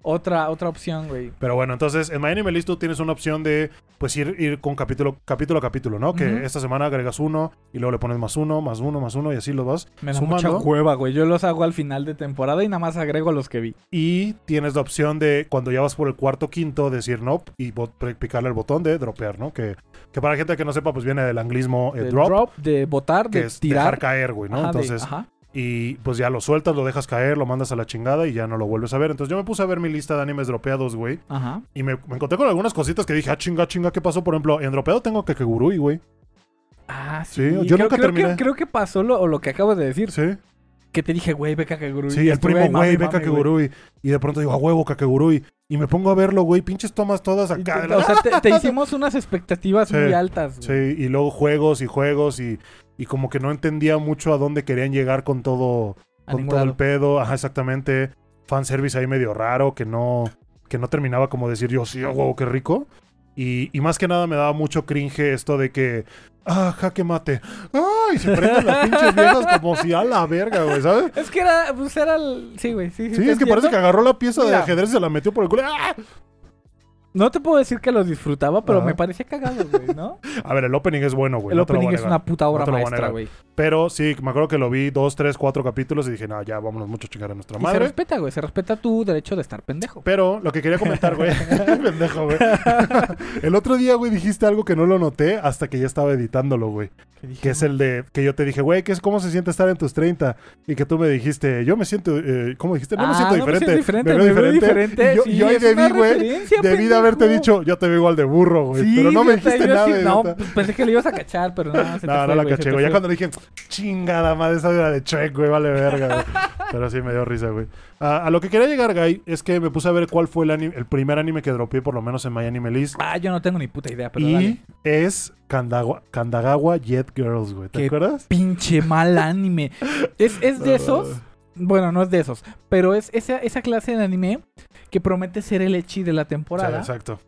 otra, otra opción, güey. Pero bueno, entonces en My Anime tú tienes una opción de pues ir, ir con capítulo, capítulo a capítulo, ¿no? Que esta semana agregas uno y luego le pones más uno, más uno, más uno y así lo vas Me da sumando. mucha hueva, güey. Yo los hago al final de temporada y nada más agrego los que vi. Y tienes la opción de cuando ya vas por el cuarto quinto decir no y picarle el botón de dropear, ¿no? Que, que para gente que no sepa pues viene del anglismo eh, drop, drop, de botar, de es tirar. dejar caer, güey, ¿no? Ajá, entonces, ajá. Y pues ya lo sueltas, lo dejas caer, lo mandas a la chingada y ya no lo vuelves a ver. Entonces yo me puse a ver mi lista de animes dropeados, güey. Ajá. Y me, me encontré con algunas cositas que dije, ah, chinga, chinga, ¿qué pasó? Por ejemplo, en dropeado tengo Kekegurui, güey. Ah, Sí, sí. yo creo, nunca creo terminé. Que, creo que pasó lo, lo que acabo de decir. Sí. Que te dije, güey, ve Kakegurui. Sí, el primo, güey, ve Kakegurui. Y de pronto digo, a huevo, Kakegurui. Y me pongo a verlo, güey, pinches tomas todas acá. O sea, te, te hicimos unas expectativas Sí, muy altas. Sí, güey. y luego juegos y juegos y, y como que no entendía mucho a dónde querían llegar con todo, A con todo el pedo. Ajá, exactamente. Fanservice ahí medio raro, que no, que no terminaba como decir yo, sí, a huevo, qué rico. Y, y más que nada me daba mucho cringe esto de que, ah, jaque mate. Ay, se prenden las pinches viejas como si a la verga, güey, ¿sabes? Es que era, pues era el... Sí, güey. Sí, Sí, te es que parece que agarró la pieza de ajedrez y se la metió por el culo. ¡Ah! No te puedo decir que los disfrutaba, pero Ajá. me parecía cagado, güey, ¿no? A ver, el opening es bueno, güey. el no lo opening es una puta obra No lo maestra, güey. Pero sí, me acuerdo que lo vi dos, tres, cuatro capítulos y dije, no, ya vámonos mucho a chingar a nuestra Y se madre. respeta, güey. Se respeta tu derecho de estar pendejo. Pero lo que quería comentar, güey. Pendejo, güey. el otro día, güey, dijiste algo que no lo noté hasta que ya estaba editándolo, güey. ¿Qué dije, Que es el de que yo te dije, güey, ¿qué es cómo se siente estar en tus 30? Y que tú me dijiste, yo me siento, eh, ¿cómo dijiste? No me Ah, siento no me diferente. siento diferente, me veo me veo diferente. diferente. Y yo, Sí, yo ahí debí, güey. Debí de haberte dicho, yo te veo igual de burro, güey. Sí, pero no me dijiste nada. no, pues pensé que le ibas a cachar, pero no, se te No, fue, no la caché, güey. Ya cuando le dije, chingada madre, esa era de Shrek, güey, vale verga, güey. Pero sí me dio risa, güey. A lo que quería llegar, Guy, es que me puse a ver cuál fue el, anime- el primer anime que dropeé, por lo menos en My Anime List. Ah, yo no tengo ni puta idea, pero y dale. es Kandagawa, Kandagawa Jet Girls, güey. ¿Te Qué acuerdas? Pinche mal anime. Es, es de esos. Bueno, no es de esos. Pero es esa, esa clase de anime que promete ser el Echi de la Sí, temporada. exacto.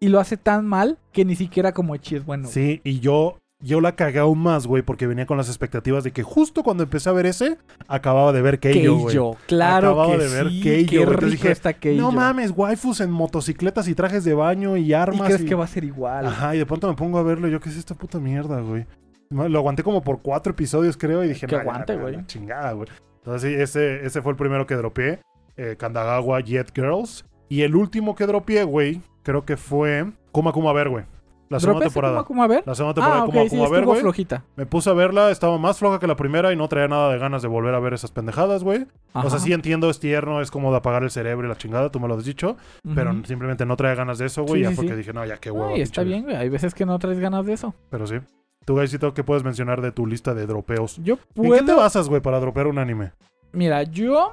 y lo hace tan mal que ni siquiera como Echi es bueno. Sí, y yo, yo la cagué aún más, güey, porque venía con las expectativas de que justo cuando empecé a ver ese, acababa de ver Keijo, güey. Claro Acababa que de ver sí. Keijo, qué rico dije, está Keijo. No mames, waifus en motocicletas y trajes de baño y ¿Y armas. crees y- que va a ser igual? Ajá, y de pronto me pongo a verlo y yo, ¿qué es esta puta mierda, güey? Lo aguanté como por cuatro episodios, creo, y dije, Que "No, ya, aguante, güey". Chingada, güey. Entonces, sí, ese, ese fue el primero que dropeé. Eh, Kandagawa Jet Girls. Y el último que dropeé, güey, creo que fue Kuma Kuma Ver, güey. La segunda ¿Dropeaste temporada. Kuma Kuma ver? La segunda temporada Ah, de Kuma sí, Kuma Ver, güey. flojita. Me puse a verla, estaba más floja que la primera y no traía nada de ganas de volver a ver esas pendejadas, güey. O sea, sí entiendo, es tierno, es como de apagar el cerebro y la chingada, tú me lo has dicho. Pero simplemente no traía ganas de eso, güey. Sí, ya sí, fue que dije, no, ya qué huevo. Está bien, güey. Hay veces que no traes ganas de eso. Pero sí. Tú, Gaisito, ¿qué puedes mencionar de tu lista de dropeos? Yo ¿En qué te basas, güey, para dropear un anime? Mira, yo...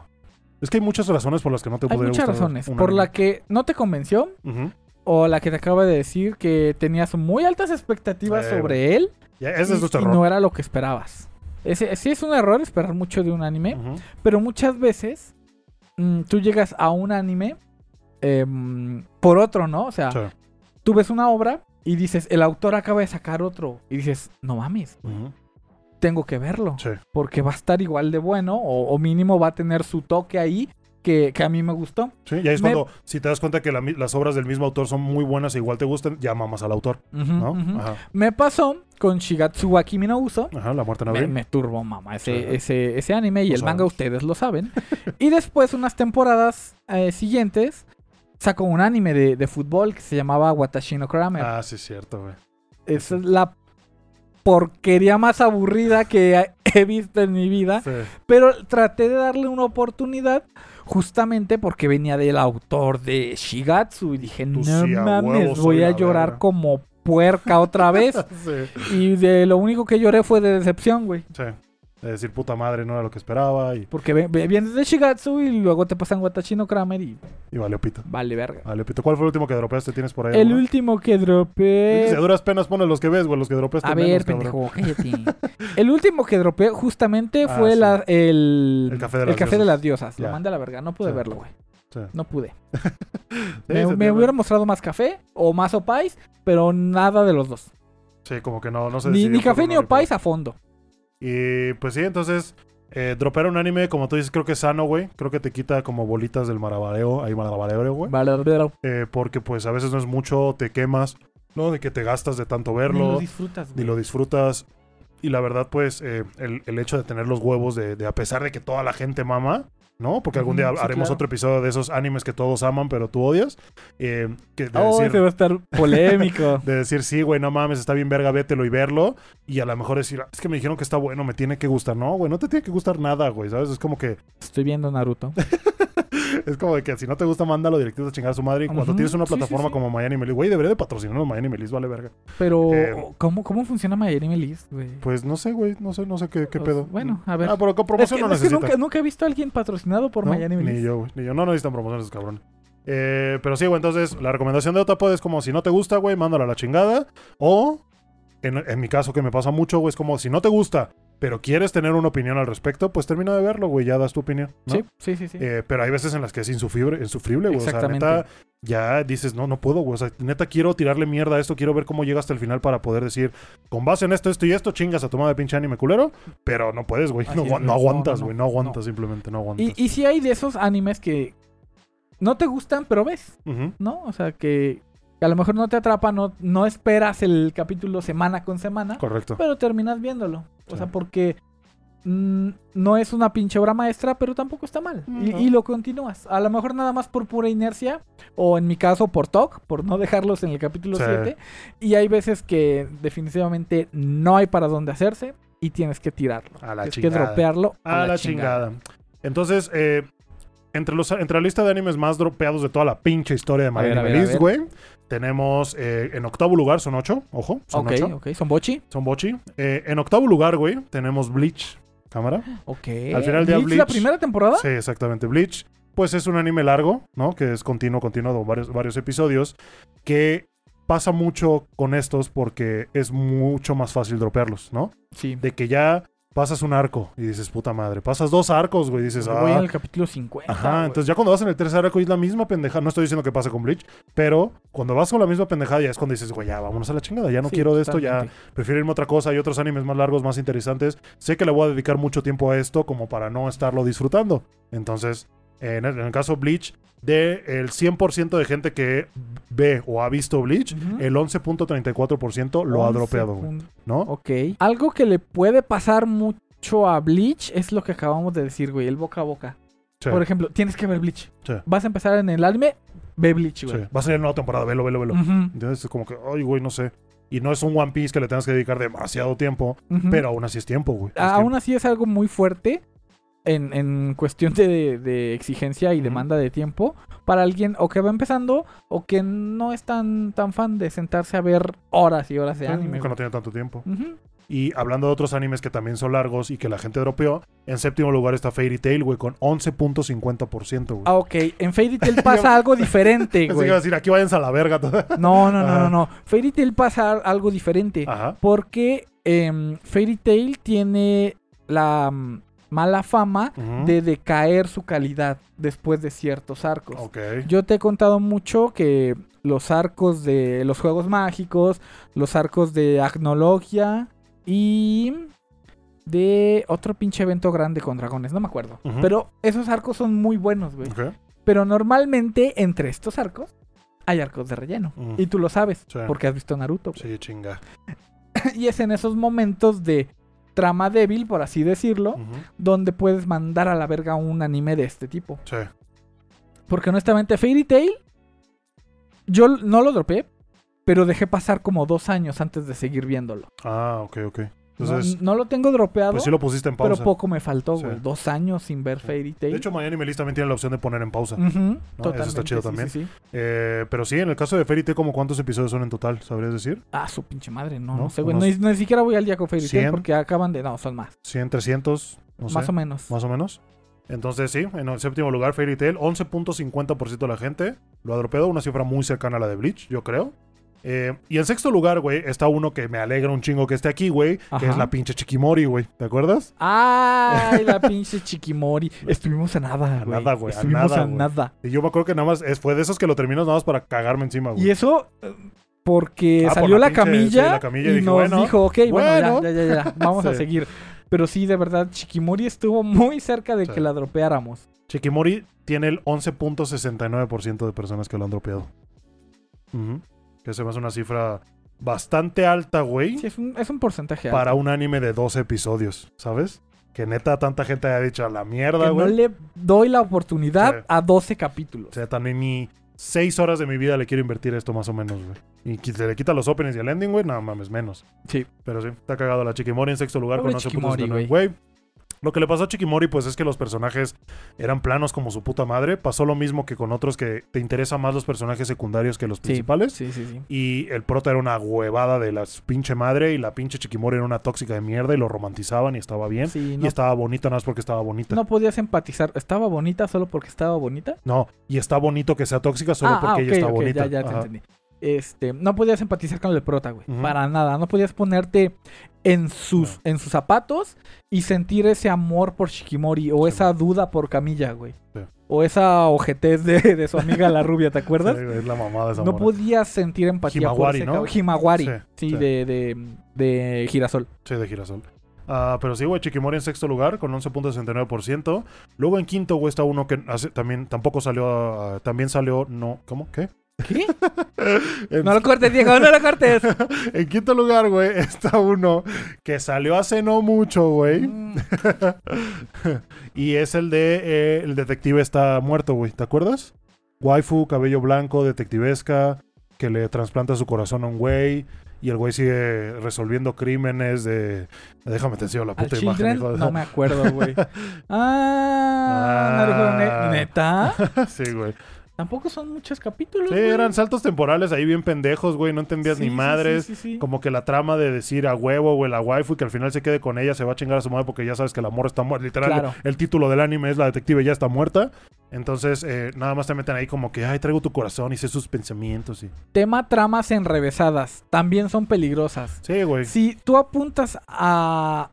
Es que hay muchas razones por las que no te Hay podría muchas gustar razones. un Por anime. la que no te convenció Ujú. o la que te acaba de decir que tenías muy altas expectativas Sí, sobre él Ya, ese es y, nuestro y error. no era lo que esperabas. Ese, sí es un error esperar mucho de un anime, Ujú. pero muchas veces mm, tú llegas a un anime em, por otro, ¿no? O sea, Sí. tú ves una obra y dices, el autor acaba de sacar otro. Y dices, no mames, Ujú. Tengo que verlo. Sí. Porque va a estar igual de bueno o, o mínimo va a tener su toque ahí que, que a mí me gustó. Sí, y ahí es Me- cuando, si te das cuenta que la las obras del mismo autor son muy buenas e igual te gustan, ya mamas al autor. Ajá. Me pasó con Shigatsu wa Kimi no Uso. Ajá, la muerte en Me, abril. me turbo, mamá, ese, Sí. ese, ese anime y Lo el manga ustedes lo saben. y después, unas temporadas eh, siguientes, sacó un anime de, de fútbol que se llamaba Watashi no Kramer. Ah, sí, es cierto, güey. Es la porquería más aburrida que he visto en mi vida. Sí. Pero traté de darle una oportunidad justamente porque venía del autor de Shigatsu. Y dije, Tú no sí, mames, huevo, voy a llorar verga". como puerca otra vez. sí. y de lo único que lloré fue de decepción, güey. Sí. De decir, puta madre, no era lo que esperaba y, Porque vienes de Shigatsu y luego te pasan Watashi no Kramer y y valió pito. vale verga. Vale, pito. ¿Cuál fue el último que dropeaste? ¿Tienes por ahí? El último que Dices, dropé... a duras penas pones los que ves, güey, los que dropeaste A menos, ver, cabrón. pendejo, cállate. el último que dropé justamente Ah, fue sí. la- el, El Café de las de las Diosas. Lo Ya. mandé a la verga, no pude Sí. verlo, güey. Sí. No pude. Me me entiende. hubiera mostrado más café o más opais, pero nada de los dos. Sí, como que no, no se Ni, ni café ni opais a fondo. Y pues sí, entonces, eh, dropear un anime, como tú dices, creo que es sano, güey. Creo que te quita como bolitas del malabareo, ahí malabareo, güey. Eh, porque pues a veces no es mucho, te quemas, ¿no? De que te gastas de tanto Ni verlo, lo disfrutas, ni güey. lo disfrutas. Y la verdad, pues, eh, el, el hecho de tener los huevos, de, de a pesar de que toda la gente mama, ¿no? Porque algún día sí, haremos claro. otro episodio de esos animes que todos aman, pero tú odias. eh, que de Oh, decir, ese va a estar polémico. de decir, sí, güey, no mames, está bien verga, vételo y verlo. Y a lo mejor decir, "Ah, es que me dijeron que está bueno, me tiene que gustar. No, güey, no te tiene que gustar nada, güey, ¿sabes? Es como que, Estoy viendo Naruto. es como de que si no te gusta, mándalo directito a chingar a su madre. Y cuando tienes una sí, sí, plataforma sí. como Miami Melis, güey, debería de patrocinarnos Miami Melis, vale verga. Pero, Eh, ¿cómo, ¿cómo funciona Miami Melis, güey? Pues no sé, güey, no sé, no sé qué, qué Pues, pedo. bueno, a ver. Ah, pero con Es promoción que, no es que nunca, nunca he visto a alguien patrocinado por No, Miami Melis. Ni yo, güey, ni yo. No, necesitan promociones, cabrones. Eh, pero sí, güey, entonces la recomendación de Otapo es como si no te gusta, güey, mándalo a la chingada. O, en, en mi caso, que me pasa mucho, güey, es como si no te gusta, pero quieres tener una opinión al respecto, pues termina de verlo, güey, ya das tu opinión. ¿no? Sí, sí, sí. sí. Eh, pero hay veces en las que es insufrible, insufrible güey. O sea, neta, ya dices, no, no puedo, güey. O sea, neta, quiero tirarle mierda a esto, quiero ver cómo llega hasta el final para poder decir, con base en esto, esto y esto, chingas a tu madre pinche anime culero. Pero no puedes, güey. No, aguantas, no. güey. No, aguantas, simplemente no aguantas. y, y si hay de esos animes que no te gustan, pero ves. ¿no? O sea, que a lo mejor no te atrapa, no, no esperas el capítulo semana con semana, Correcto. pero terminas viéndolo. O Sí. sea, porque mm, no es una pinche obra maestra, pero tampoco está mal. Y, No. y lo continúas. A lo mejor nada más por pura inercia, o en mi caso por TOC, por no dejarlos en el capítulo Sí. 7. Y hay veces que definitivamente no hay para dónde hacerse y tienes que tirarlo. A la Tienes que chingada. dropearlo A, la, chingada. Entonces, eh, entre, los, entre la lista de animes más dropeados de toda la pinche historia de A a a ver. güey, tenemos eh, en octavo lugar, son ocho, ojo, son Ok, ocho, ok. ¿Son bochi? son bochi. Eh, en octavo lugar, güey, tenemos Bleach, cámara. Ok. Al final del día, ¿Bleach la Bleach- primera temporada? Sí, exactamente. Bleach, pues es un anime largo, ¿no? Que es continuo, continuo, de varios, varios episodios, que pasa mucho con estos porque es mucho más fácil dropearlos, ¿no? Sí. De que ya pasas un arco y dices, puta madre, pasas dos arcos, güey, dices, Voy en ah, el capítulo 50. Ajá, güey. entonces ya cuando vas en el tercer arco y es la misma pendejada, no estoy diciendo que pase con Bleach, pero cuando vas con la misma pendejada ya es cuando dices, güey, ya vámonos a la chingada, ya no Sí, quiero de esto, ya prefiero irme a otra cosa, hay otros animes más largos, más interesantes. Sé que le voy a dedicar mucho tiempo a esto como para no estarlo disfrutando. Entonces, en el, en el caso Bleach, de el 100% de gente que ve o ha visto Bleach, Ujú. el 11.34% lo ha 11 dropeado. ¿no? Ok. Algo que le puede pasar mucho a Bleach es lo que acabamos de decir, güey, el boca a boca. Sí, Por ejemplo, tienes que ver Bleach. Sí. Vas a empezar en el anime, ve Bleach, sí. güey. Va a salir nueva temporada, velo, velo, velo. Ujú, Entonces es como que, ay, güey, no sé. Y no es un One Piece que le tengas que dedicar demasiado tiempo, pero aún así es tiempo, güey. Es Aún tiempo. así es algo muy fuerte en, en cuestión de, de exigencia y demanda de tiempo para alguien o que va empezando o que no es tan, tan fan de sentarse a ver horas y horas de Sí, anime. que no tiene tanto tiempo. Y hablando de otros animes que también son largos y que la gente dropeó, en séptimo lugar está Fairy Tail, güey, con 11.50%, güey. Ah, ok. En Fairy Tail pasa algo diferente, güey. iba a decir, aquí váyanse a la verga. No, no, no, no, no. Fairy Tail pasa algo diferente. Ajá. Porque em, Fairy Tail tiene la mm, mala fama de decaer su calidad después de ciertos arcos. Ok. Yo te he contado mucho que los arcos de los juegos mágicos, los arcos de Agnologia y de otro pinche evento grande con dragones, no me acuerdo. Pero esos arcos son muy buenos, güey. Ok. Pero normalmente entre estos arcos hay arcos de relleno. Y tú lo sabes, Sí. porque has visto Naruto. Sí, chinga. y es en esos momentos de trama débil, por así decirlo, donde puedes mandar a la verga un anime de este tipo. Sí. Porque honestamente, Fairy Tail, yo no lo dropé, pero dejé pasar como dos años antes de seguir viéndolo. Ah, ok, ok. No- Entonces, no, lo tengo dropeado, pues sí lo pusiste en pero pausa. poco me faltó, Sí. güey. Dos años sin ver Fairy Tail. De hecho, Miami Melis también tiene la opción de poner en pausa. Ujú, Eso está totalmente, chido sí, también. Eh, pero sí, en el caso de Fairy Tail, ¿como cuántos episodios son en total? ¿Sabrías decir? Ah, su pinche madre, no, ¿No? no, sé, güey. No, ni siquiera voy al día con Fairy Tail 100. porque acaban de... No, son más. ¿100, 300? No sé. Más o menos. Más o menos. Entonces, sí, en el séptimo lugar, Fairy Tail, 11.50% de la gente lo ha dropeado, una cifra muy cercana a la de Bleach, yo creo. Eh, y en sexto lugar, güey, está uno que me alegra un chingo que esté aquí, güey, que es la pinche Chiquimori, güey. ¿Te acuerdas? Ay, la pinche Chiquimori. Estuvimos a nada, A güey. nada, güey, a Estuvimos nada, a nada. Y yo me acuerdo que nada más fue de esos que lo terminas nada más para cagarme encima, güey. Y eso eh, porque Ah, por salió la la, pinche- camilla, sí, la camilla, y dije, nos bueno, dijo, ok, bueno, bueno. ya, ya, ya, ya, vamos a seguir. Pero sí, de verdad, Chiquimori estuvo muy cerca de Sí. que la dropeáramos. Chiquimori tiene el 11.69% de personas que lo han dropeado. Ujú. Que se me hace una cifra bastante alta, güey. Sí, es un, es un porcentaje alto. para un anime de 12 episodios, ¿sabes? Que neta tanta gente haya dicho a la mierda, que no güey. le doy la oportunidad Sí. a 12 capítulos. O sea, también ni 6 horas de mi vida le quiero invertir esto más o menos, güey. Y se le quita los openings y el ending, güey, no mames, menos. Sí. Pero sí, está cagado la Chiquimori en sexto lugar Pobre con 11 Chiquimori, puntos. güey. Güey, lo que le pasó a Chiquimori, pues es que los personajes eran planos como su puta madre. Pasó lo mismo que con otros que te interesan más los personajes secundarios que los principales. Sí, sí, sí. Y el prota era una huevada de la pinche madre y la pinche Chiquimori era una tóxica de mierda y lo romantizaban y estaba bien. Sí, Y no, estaba bonita nada más porque estaba bonita. no podías empatizar. ¿Estaba bonita solo porque estaba bonita? No, y está bonito que sea tóxica solo porque ella ok, está ok, bonita. Ya, ya te entendí. Este, no podías empatizar con el prota, güey. Para nada. No podías ponerte en sus, en sus zapatos y sentir ese amor por Shikimori o Sí, esa duda por Camilla, güey. Sí. O esa ojetez de, de su amiga la rubia, ¿te acuerdas? Sí, es la mamada de esa no podías sentir empatía por ese ¿no? Himawari. Sí. De, de, de girasol. Sí, de girasol. Ah, pero sí, güey, Chiquimori en sexto lugar con 11.69%. Luego en quinto, güey, está uno que hace- también tampoco salió. ah, también salió. No, ¿Cómo? ¿Qué? ¿Qué? En, No lo cortes, Diego, no lo cortes. en quinto lugar, güey, está uno que salió hace no mucho, güey. Mm, y es el de eh, El detective está muerto, güey. ¿Te acuerdas? Waifu, cabello blanco, detectivesca, que le trasplanta su corazón a un güey. Y el güey sigue resolviendo crímenes de. Déjame te enseño la Al puta imagen, Children, hijo de- no me acuerdo, güey. Ah, Ah. ¿neta? sí, güey. Tampoco son muchos capítulos. Sí, güey. eran saltos temporales ahí bien pendejos, güey. No entendías Sí, ni sí, madres. sí. Como que la trama de decir a huevo, güey, la waifu y que al final se quede con ella, se va a chingar a su madre porque ya sabes que el amor está muerto. Literal, Claro. el título del anime es La detective ya está muerta. Entonces, eh, nada más te meten ahí como que, ay, traigo tu corazón y sé sus pensamientos. Y... Tema tramas enrevesadas. También son peligrosas. Sí, güey. Si tú apuntas a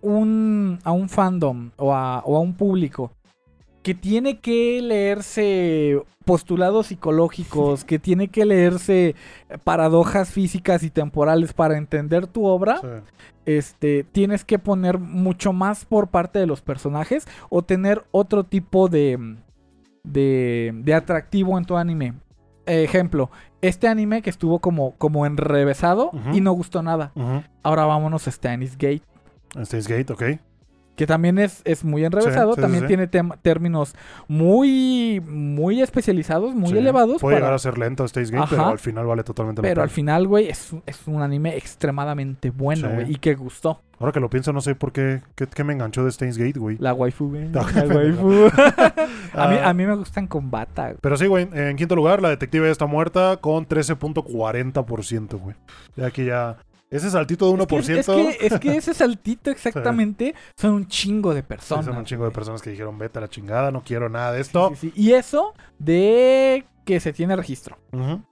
un, a un fandom o a, o a un público que tiene que leerse postulados psicológicos, que tiene que leerse paradojas físicas y temporales para entender tu obra, Sí. este, tienes que poner mucho más por parte de los personajes o tener otro tipo de, de, de atractivo en tu anime. Ejemplo, este anime que estuvo como, como enrevesado y no gustó nada. Ahora vámonos a Stannis Gate, Steins Gate, ok. Que también es, es muy enrevesado, Sí, sí, también sí, tiene términos muy, muy especializados, muy elevados. Puede para- llegar a ser lento Gate, Ajá. pero al final vale totalmente la pero al pena. final, güey, es, un- es un anime extremadamente bueno, güey, y que gustó. Ahora que lo pienso, no sé por qué, qué, qué me enganchó de Steins Gate, güey. La waifu, güey. La waifu. a, mí, Ah, a mí me gustan con bata. güey. Pero sí, güey, en quinto lugar, la detective está muerta con 13.40%, güey. Ya aquí ya... Ese saltito de 1%. Es que, es, que, es que ese saltito exactamente son un chingo de Sí, personas. son un chingo de personas que dijeron, vete a la chingada, no quiero nada de esto. sí, sí. Y eso de que se tiene registro.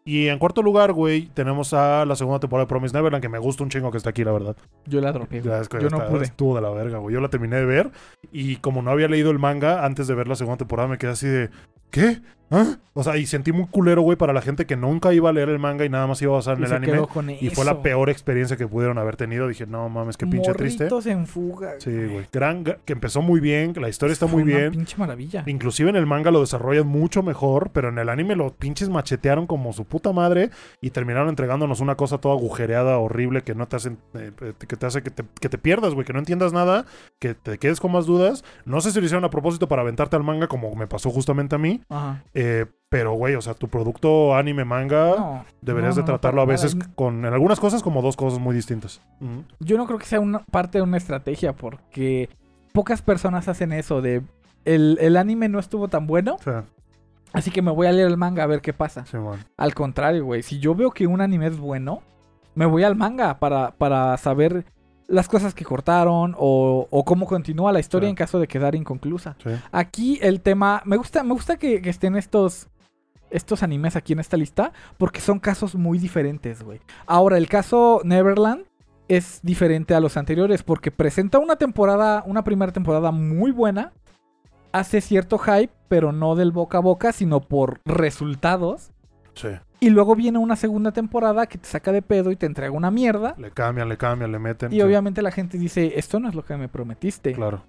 Y en cuarto lugar, güey, tenemos a la segunda temporada de Promise Neverland, que me gusta un chingo que está aquí, la verdad. Yo la dropeé. güey. Ya es que Yo no está- pude. Estuvo de la verga, güey. Yo la terminé de ver y como no había leído el manga antes de ver la segunda temporada, me quedé así de, ¿qué? ¿Ah? O sea, y sentí muy culero, güey, para la gente que nunca iba a leer el manga y nada más iba a basar en Y el anime. Y fue la peor experiencia que pudieron haber tenido. Dije, no mames, qué pinche triste. Morritos en fuga. Sí, güey. Gran, gra- que empezó muy bien, la historia está Fue muy una bien. pinche maravilla. Inclusive en el manga lo desarrollan mucho mejor, pero en el anime lo pinches machetearon como su puta madre y terminaron entregándonos una cosa toda agujereada, horrible, que no te hacen, eh, eh, que te hace que te, que te pierdas, güey, que no entiendas nada, que te quedes con más dudas. No sé si lo hicieron a propósito para aventarte al manga, como me pasó justamente a mí, Ajá. Eh, pero güey, o sea, tu producto anime manga No, deberías no, de no, tratarlo a veces nada. con, en algunas cosas como dos cosas muy distintas. Yo no creo que sea una parte de una estrategia porque pocas personas hacen eso de el, el anime no estuvo tan bueno, así que me voy a leer el manga a ver qué pasa. sí. Al contrario, güey, si yo veo que un anime es bueno, me voy al manga para, para saber las cosas que cortaron o, o cómo continúa la historia Sí. en caso de quedar inconclusa. Sí. Aquí el tema, me gusta, me gusta que, que estén estos estos animes aquí en esta lista porque son casos muy diferentes, güey. Ahora, el caso Neverland es diferente a los anteriores porque presenta una temporada, una primera temporada muy buena, hace cierto hype, pero no del boca a boca, sino por resultados. Sí. Y luego viene una segunda temporada que te saca de pedo y te entrega una mierda. Le cambian, le cambian, le meten. Y sí, obviamente la gente dice, esto no es lo que me prometiste. Claro.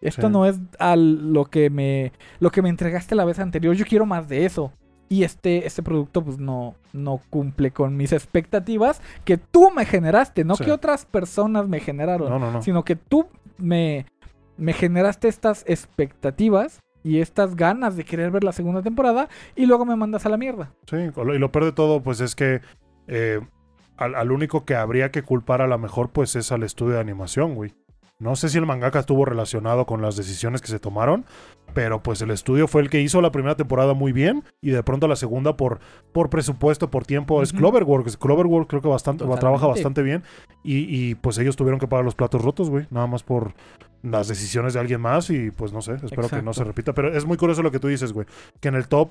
Esto Sí. no es a lo que me lo que me entregaste la vez anterior. Yo quiero más de eso. Y este, este producto pues no, no cumple con mis expectativas que tú me generaste, no Sí. que otras personas me generaron, No, no, no. sino que tú me, me generaste estas expectativas y estas ganas de querer ver la segunda temporada y luego me mandas a la mierda. Sí, y lo peor de todo, pues es que eh, al, al único que habría que culpar a la mejor, pues es al estudio de animación, güey. No sé si el mangaka estuvo relacionado con las decisiones que se tomaron, pero pues el estudio fue el que hizo la primera temporada muy bien y de pronto la segunda por, por presupuesto, por tiempo, es Ujú. Cloverworks. Cloverworks creo que bastante, Totalmente. trabaja bastante bien y, y, pues ellos tuvieron que pagar los platos rotos, güey, nada más por las decisiones de alguien más y pues no sé, espero que no se repita. Pero es muy curioso lo que tú dices, güey, que en el top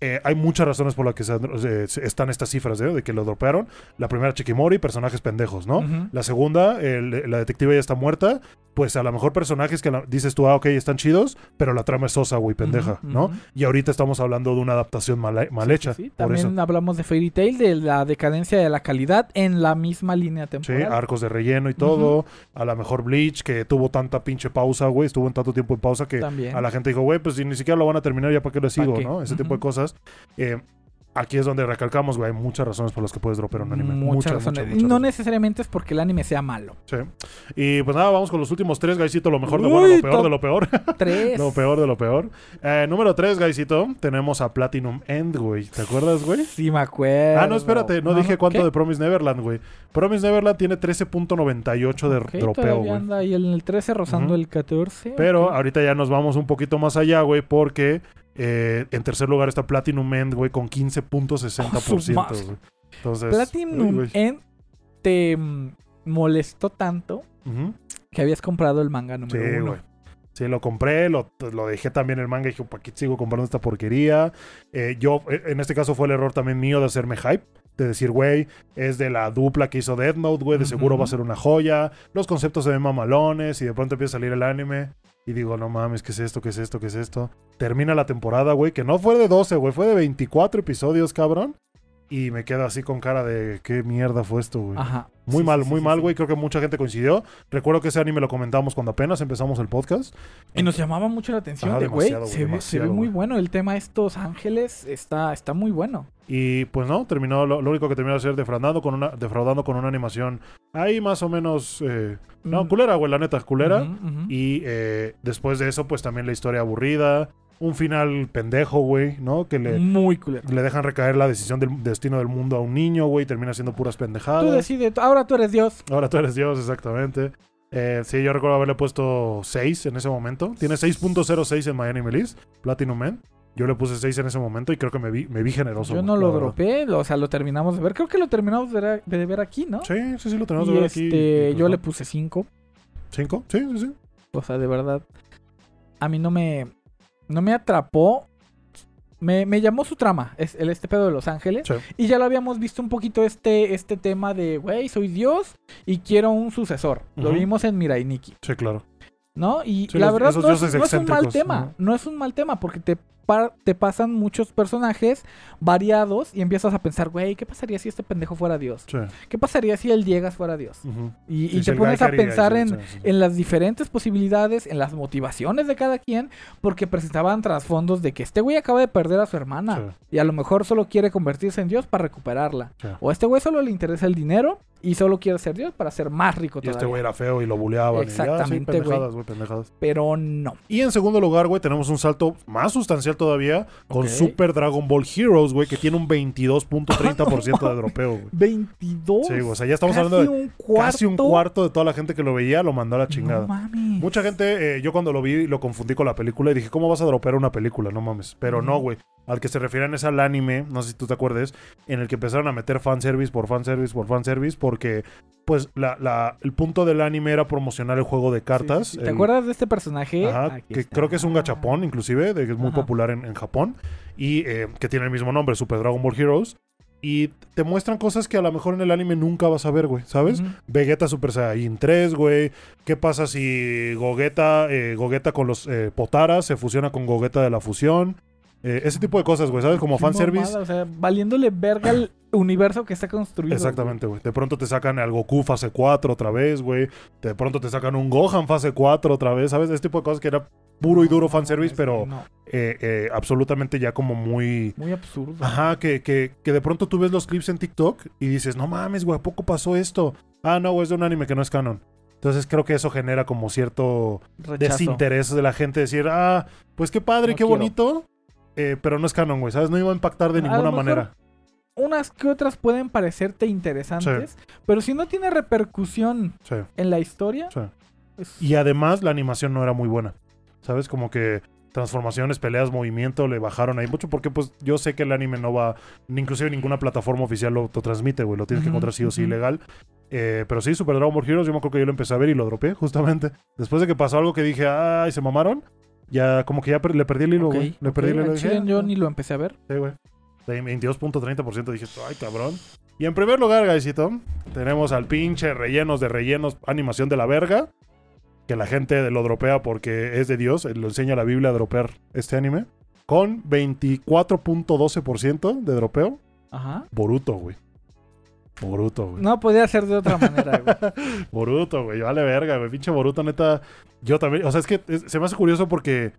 eh, hay muchas razones por las que se- eh, están estas cifras, ¿eh? de que lo dropearon. La primera, Chikimori, personajes pendejos, ¿no? La segunda, el- la detective ya está muerta. Pues a lo mejor personajes que la- dices tú, ah, ok, están chidos, pero la trama es sosa, güey, pendeja, ¿no? Y ahorita estamos hablando de una adaptación mal, mal hecha. Sí, por también eso. hablamos de Fairy Tail, de la decadencia de la calidad en la misma línea Sí, temporal. arcos de relleno y todo. A lo mejor Bleach, que tuvo tanta pinche pausa, güey, estuvo en tanto tiempo en pausa que también. a la gente dijo, güey, pues si ni siquiera lo van a terminar, ya para qué lo sigo? ¿no? Ese tipo de Ujú. Cosas. Eh, aquí es donde recalcamos, güey, hay muchas razones por las que puedes dropear un anime. Muchas Muchas, razones. muchas, muchas no necesariamente es porque el anime sea malo. Sí. Y pues nada, vamos con los últimos tres, Gaisito. Lo mejor de Uy, bueno, lo peor de lo peor. Tres. lo peor de lo peor. Eh, número tres, Gaisito. Tenemos a Platinum End, güey. ¿Te acuerdas, güey? Sí, me acuerdo. Ah, no, espérate. No, dije cuánto ¿qué? de Promise Neverland, güey. Promise Neverland tiene 13.98 de Ok, dropeo, güey. anda ahí en el 13 rozando el 14. Pero ahorita ya nos vamos un poquito más allá, güey, porque eh, en tercer lugar está Platinum End, güey, con 15.60%, Oh, su güey. Entonces. uy, Platinum güey. End te mm, molestó tanto que habías comprado el manga número Sí, uno. güey. Sí, lo compré, lo, lo dejé también el manga y dije, ¿para qué sigo comprando esta porquería? Eh, yo, eh, en este caso fue el error también mío de hacerme hype. De decir, güey, es de la dupla que hizo Death Note, güey, de seguro va a ser una joya. Los conceptos se ven mamalones y de pronto empieza a salir el anime. Y digo, no mames, ¿qué es esto? ¿Qué es esto? ¿Qué es esto? Termina la temporada, güey, que no fue de 12, güey, fue de 24 episodios, cabrón. Y me quedo así con cara de, ¿qué mierda fue esto, güey? Ajá. Muy Sí, mal, sí, muy sí, mal, güey. Creo que mucha gente coincidió. Recuerdo que ese anime lo comentamos cuando apenas empezamos el podcast. Y nos llamaba mucho la atención Ajá, de, güey, se, ve, se ve demasiado, muy bueno. El tema de estos ángeles está, está muy bueno. Y pues no, terminó, lo, lo único que terminó de hacer defraudando con una, defraudando con una animación ahí más o menos. eh, no, Mm. culera, güey, la neta, culera. Ujú, ujú. Y eh, después de eso, pues también la historia aburrida. Un final pendejo, güey, ¿no? Que le, Muy culero. le dejan recaer la decisión del destino del mundo a un niño, güey. Termina siendo puras pendejadas. Tú decides, ahora tú eres Dios. Ahora tú eres Dios, exactamente. Eh, sí, yo recuerdo haberle puesto 6 en ese momento. Tiene 6.06 en Miami Melis, Platinum Man. Yo le puse 6 en ese momento y creo que me vi, me vi generoso. Yo no lo dropé, o sea, lo terminamos de ver. Creo que lo terminamos de ver, de ver aquí, ¿no? Sí, sí, sí, lo tenemos de ver este, aquí. pues, yo le puse 5. ¿Cinco? Sí, sí, sí. O sea, de verdad. A mí no me. No me atrapó. Me, me llamó su trama, es el este pedo de Los Ángeles. Sí. Y ya lo habíamos visto un poquito este, este tema de, güey, soy Dios y quiero un sucesor. Lo vimos en Mirai Nikki, Sí, claro. ¿no? Y Sí, la los- verdad no no es un mal tema. No es un mal tema porque te, te pasan muchos personajes variados y empiezas a pensar, güey, ¿qué pasaría si este pendejo fuera Dios? Sí. ¿Qué pasaría si el Diegas fuera Dios? Y, y Sí, te pones a pensar en, en las diferentes posibilidades, en las motivaciones de cada quien, porque presentaban trasfondos de que este güey acaba de perder a su hermana y a lo mejor solo quiere convertirse en Dios para recuperarla. O este güey solo le interesa el dinero y solo quiere ser Dios para ser más rico Y todavía. este güey era feo y lo buleaban. y sí, Exactamente, güey. pendejadas, güey, pendejadas. Pero no. Y en segundo lugar, güey, tenemos un salto más sustancial todavía con. Super Dragon Ball Heroes, güey, que tiene un 22.30% de dropeo, güey. 22. Sí, o sea, ya estamos hablando de un casi un cuarto de toda la gente que lo veía lo mandó a la chingada. No mames. Mucha gente, eh, yo cuando lo vi lo confundí con la película y dije, ¿cómo vas a dropear una película? No mames. Pero no, güey. al que se refieren es al anime, no sé si tú te acuerdes, en el que empezaron a meter fanservice por fanservice por fanservice, porque pues la, la- el punto del anime era promocionar el juego de cartas. Sí, sí, sí. ¿Te acuerdas de este personaje? Ajá, que está. creo que es un gachapón, inclusive, de que es muy Ajá. popular en, en Japón, y eh, que tiene el mismo nombre, Super Dragon Ball Heroes. Y te muestran cosas que a lo mejor en el anime nunca vas a ver, güey, ¿sabes? Vegeta Super Saiyan 3, güey. ¿Qué pasa si Gogeta, eh, Gogeta con los eh, Potaras se fusiona con Gogeta de la fusión? Eh, ese tipo de cosas, güey, ¿sabes? Como Qué fanservice. O sea, valiéndole verga el universo que está construido. Exactamente, güey. De pronto te sacan al Goku fase 4 otra vez, güey. De pronto te sacan un Gohan fase 4 otra vez, ¿sabes? Este tipo de cosas que era puro y duro fanservice, pero no, eh, eh, absolutamente ya como muy... muy absurdo. Ajá, que, que, que de pronto tú ves los clips en TikTok y dices, no mames, güey, ¿a poco pasó esto? Ah, no, es de un anime que no es canon. Entonces creo que eso genera como cierto Rechazo. desinterés de la gente. Decir, ah, pues qué padre, No qué quiero. bonito, eh, pero no es canon, güey, ¿sabes? No iba a impactar de A ninguna manera. Unas que otras pueden parecerte interesantes, pero si no tiene repercusión Sí, en la historia, sí. Y además la animación no era muy buena. ¿Sabes? Como que transformaciones, peleas, movimiento le bajaron ahí mucho porque pues yo sé que el anime no va, ni inclusive ninguna plataforma oficial lo, lo transmite, güey. Lo tienes que encontrar sí o sí legal. Eh, pero sí, Super Dragon Ball Heroes, yo me acuerdo que yo lo empecé a ver y lo dropeé justamente. Después de que pasó algo que dije, ay, se mamaron. Ya, como que ya per- le perdí el hilo, güey. Le perdí el hilo. "Ah, yo ni lo empecé a ver. Sí, güey. De 22.30% dije, ay, cabrón. Y en primer lugar, Gaisito, tenemos al pinche rellenos de rellenos, animación de la verga. Que la gente lo dropea porque es de Dios, lo enseña la Biblia a dropear este anime. Con 24.12% de dropeo. Ajá. Boruto, güey. Boruto, güey. No podía ser de otra manera, güey. Boruto, güey. Vale verga, güey. Pinche Boruto, neta. Yo también. O sea, es que es- se me hace curioso porque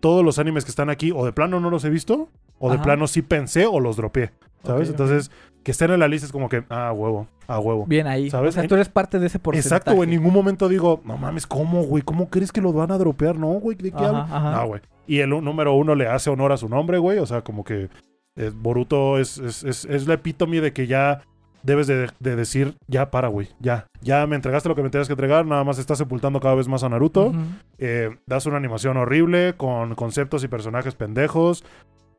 todos los animes que están aquí, o de plano no los he visto, o de plano sí pensé o los dropeé. ¿Sabes? Entonces, que estén en la lista es como que, ah, huevo, ah, huevo. Bien ahí. ¿Sabes? O sea, tú eres parte de ese porcentaje. Exacto, güey. En ningún momento digo, no mames, ¿cómo, güey? ¿Cómo crees que lo van a dropear? No, güey, ¿de qué Ajá, ajá. No, güey. Y el número uno le hace honor a su nombre, güey. O sea, como que eh, Boruto es, es, es, es la epítome de que ya debes de, de decir, ya para, güey. Ya. Ya me entregaste lo que me tenías que entregar. Nada más estás sepultando cada vez más a Naruto. Eh, das una animación horrible con conceptos y personajes pendejos,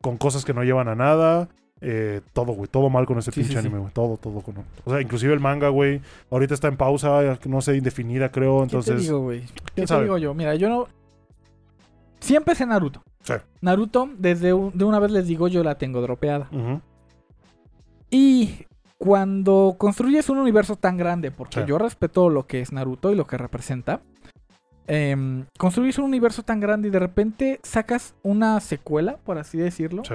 con cosas que no llevan a nada. Eh, todo, güey, todo mal con ese Sí, pinche sí, anime, güey. Todo, todo. Con... O sea, inclusive el manga, güey. Ahorita está en pausa, no sé, indefinida, creo. ¿Qué Entonces, te digo, güey? ¿Qué ¿quién te sabe? digo yo? Mira, yo no... Sí empecé Naruto. Sí. Naruto, desde un- de una vez les digo, yo la tengo dropeada. Y cuando construyes un universo tan grande, porque yo respeto lo que es Naruto y lo que representa, em, construyes un universo tan grande y de repente sacas una secuela, por así decirlo, sí.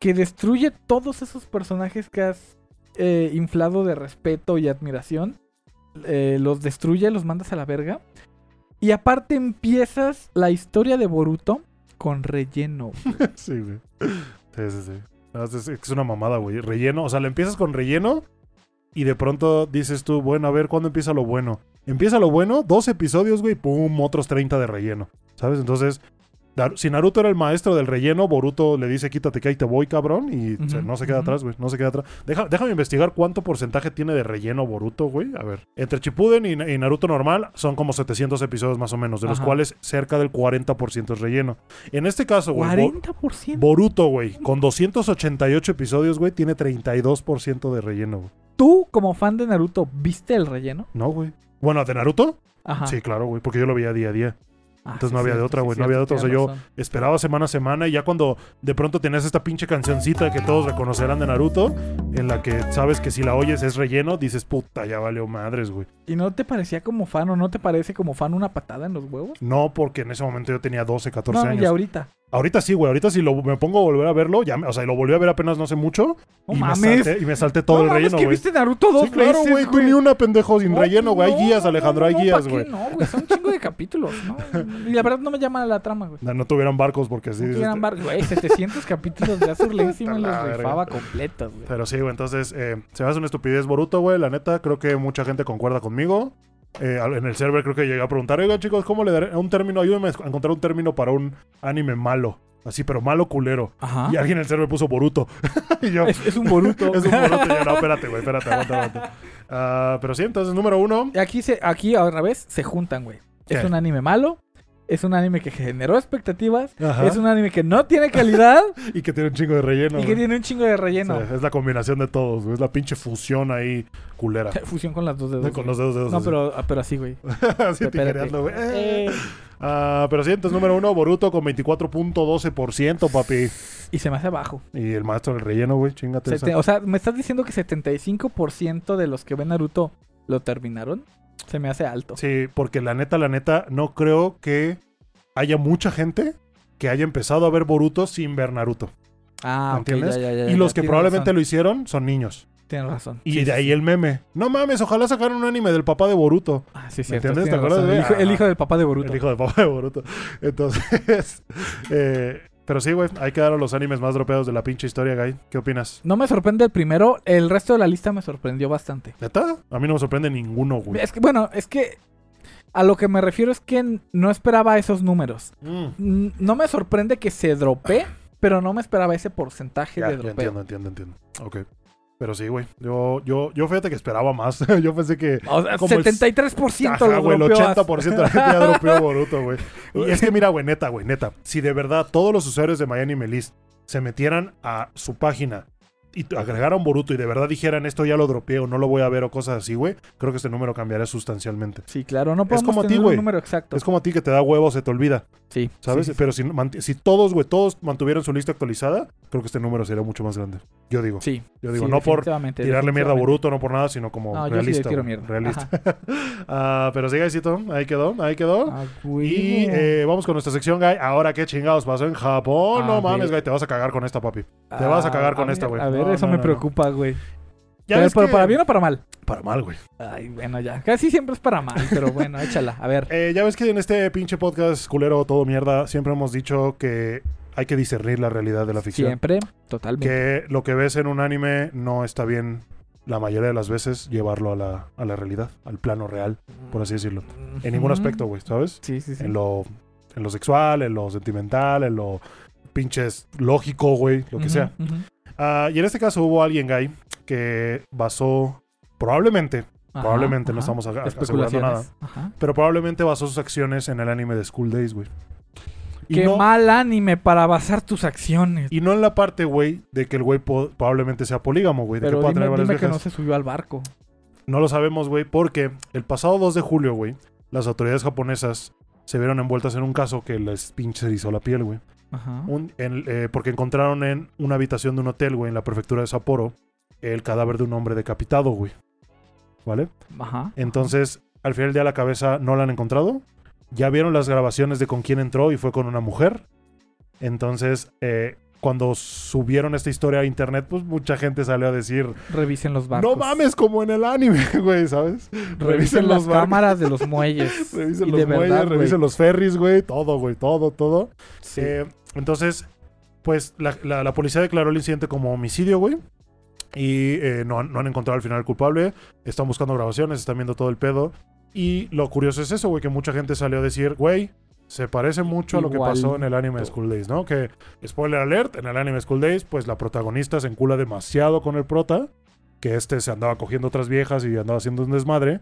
que destruye todos esos personajes que has eh, inflado de respeto y admiración. eh, los destruye, los mandas a la verga. Y aparte empiezas la historia de Boruto con relleno. güey. Sí, güey. Sí, sí, sí. No, Es, es- una mamada, güey. Relleno. O sea, le empiezas con relleno y de pronto dices tú, bueno, a ver, ¿cuándo empieza lo bueno? Empieza lo bueno, dos episodios, güey, pum, otros 30 de relleno. ¿Sabes? Entonces, si Naruto era el maestro del relleno, Boruto le dice, quítate que ahí te voy, cabrón. Y se- no se queda atrás, güey. No se queda atrás. Deja- déjame investigar cuánto porcentaje tiene de relleno Boruto, güey. A ver. Entre Shippuden y, y Naruto normal son como 700 episodios más o menos, de los cuales cerca del 40% es relleno. En este caso, güey, Bo- 40%. Boruto, güey, con 288 episodios, güey, tiene 32% de relleno, güey. ¿Tú, como fan de Naruto, viste el relleno? No, güey. Bueno, ¿de Naruto? Ajá. Sí, claro, güey, porque yo lo veía día a día. Ah, entonces sí, no había de otra, sí, güey, no había de otra. O sea, yo razón. esperaba semana a semana y ya cuando de pronto tenías esta pinche cancioncita que todos reconocerán de Naruto, en la que sabes que si la oyes es relleno, dices, puta, ya valió madres, güey. ¿Y no te parecía como fan o no te parece como fan una patada en los huevos? No, porque en ese momento yo tenía 12, 14 no, años. y ahorita. Ahorita sí, güey, ahorita si lo, me pongo a volver a verlo, ya, me- o sea, lo volví a ver apenas no hace mucho No y, me mames. salté, y me salté todo no el mames, relleno, que güey. viste Naruto dos Sí, claro, güey, tú ni una pendejo sin No, relleno, güey. Hay guías, Alejandro, hay guías, ¿pa' güey. No, güey, son un chingo de capítulos, ¿no? Y la verdad no me llama la trama, güey. No, no tuvieran barcos porque sí. No tuvieran bar- Güey, 700 capítulos de Azur Lane me los rifaba completos, güey. Pero sí, güey, entonces eh, se me hace una estupidez Boruto, güey. La neta, creo que mucha gente concuerda conmigo. Eh, al- en el server creo que llegué a preguntar, oigan chicos, ¿cómo le daré un término? Ayúdenme a encontrar un término para un anime malo. Así, pero malo culero. Ajá. Y alguien en el server puso Boruto. y yo, Es, es un Boruto. es un Boruto. Yo, no, espérate, güey, espérate, aguanta, aguanta. Ah, pero sí, entonces, número uno. Y aquí, se, aquí otra vez se juntan, güey. Es un anime malo Es un anime que generó expectativas. Ajá. Es un anime que no tiene calidad Y que tiene un chingo de relleno. y que güey. tiene un chingo de relleno. Es la combinación de todos, güey. Es la pinche fusión ahí culera. Fusión con las dos dedos. Con los dedos, dedos. No, así. pero, ah, pero así, güey. así tijereando, güey. Eh. Eh, Ah, pero sí, entonces número uno, Boruto con 24.12%, papi. y se me hace bajo. Y el maestro del relleno, güey, chingate. Sete- o sea, ¿me estás diciendo que 75% de los que ven Naruto lo terminaron? Se me hace alto. Sí, porque la neta, la neta, no creo que haya mucha gente que haya empezado a ver Boruto sin ver Naruto. Ah, ¿Entiendes? ya, ya, ya, y los que probablemente razón, lo hicieron son niños. Tienes razón. Y Sí, de sí, ahí sí. el meme. No mames, ojalá sacaran un anime del papá de Boruto. Ah, sí, ¿Me cierto. entiendes? ¿Te acuerdas de- El hijo, el hijo del papá de Boruto. El hijo del papá de Boruto. Entonces, eh, pero sí, güey, ahí quedaron los animes más dropeados de la pinche historia, Guy. ¿Qué opinas? No me sorprende el primero, el resto de la lista me sorprendió bastante. ¿Neta? A mí no me sorprende ninguno, güey. Es que, bueno, es que a lo que me refiero es que no esperaba esos números. Mm. No me sorprende que se dropee, pero no me esperaba ese porcentaje Ya, de ya dropeo. entiendo, entiendo, entiendo. Ok. Pero sí, güey. Yo, yo, yo fíjate que esperaba más. yo pensé que. O sea, Como el- 73% Ajá, güey, el dropeó 80% de la gente ya dropeó Boruto, güey. Y es que mira, güey, neta, güey, neta. Si de verdad todos los usuarios de Miami List se metieran a su página y agregaran Boruto y de verdad dijeran esto ya lo dropeé o no lo voy a ver o cosas así, güey, creo que este número cambiaría sustancialmente. Sí, claro, no podemos como a ti, un número exacto. Es como a ti que te da huevo, se te olvida, Sí, ¿sabes? sí, sí, Pero si, todos, güey, todos mantuvieran su lista actualizada, creo que este número sería mucho más grande. Yo digo. Sí, Yo digo, sí, no por tirarle mierda a. Boruto, no por nada, sino como No, yo sí le realista. Realista. Ah, pero sí, Gaisito, ahí quedó, ahí quedó. Ah, Y eh, vamos con nuestra sección, Guy. Ahora, ¿qué chingados pasó en Japón? A no mames. Guy, te vas a cagar con esta, papi. te vas a cagar con esta, güey. Ver, eso no, me preocupa, güey. Ya Pero, ves pero que- ¿Para bien o para mal? Para mal, güey. Ay, bueno, ya. Casi siempre es para mal, pero bueno, échala. A ver. Eh, ya ves que en este pinche podcast culero todo mierda siempre hemos dicho que hay que discernir la realidad de la ficción. Siempre, totalmente. Que lo que ves en un anime no está bien la mayoría de las veces llevarlo a la, a la realidad, al plano real, por así decirlo. En ningún aspecto, güey, ¿sabes? Sí, sí, sí. En lo, en lo sexual, en lo sentimental, en lo pinches lógico, güey, lo que sea. Ah, y en este caso hubo alguien, Guy, que basó, probablemente, Ajá, probablemente no estamos asegurando nada, Ajá. pero probablemente basó sus acciones en el anime de School Days, güey. Qué no, mal anime para basar tus acciones. y no en la parte, güey, de que el güey probablemente sea polígamo, güey, de que pueda dime, tener varias dime que no se subió al barco. No lo sabemos, güey, porque el pasado 2 de julio, güey, las autoridades japonesas se vieron envueltas en un caso que les pinche erizó la piel, güey. Ajá. Un- en- eh, porque encontraron en una habitación de un hotel, güey, en la prefectura de Sapporo, el cadáver de un hombre decapitado, güey. ¿Vale? Ajá. Entonces, al final del día la cabeza no la han encontrado. Ya vieron las grabaciones de con quién entró y fue con una mujer. Entonces, eh, cuando subieron esta historia a internet, pues mucha gente salió a decir, Revisen los barcos. no mames, como en el anime, güey, ¿sabes? Revisen las barcos, cámaras de los muelles. Revisen y los de muelles, verdad, güey. revisen los ferries, güey, todo, güey, todo, todo. Sí. Eh, entonces, pues la, la- la policía declaró el incidente como homicidio, güey. Y eh, no, han, no han encontrado al final al culpable. Están buscando grabaciones, están viendo todo el pedo. Y lo curioso es eso, güey, que mucha gente salió a decir, güey, se parece mucho a lo que pasó en el anime School Days, ¿no? Que, spoiler alert, en el anime School Days, pues la protagonista se encula demasiado con el prota. Que este se andaba cogiendo otras viejas y andaba haciendo un desmadre.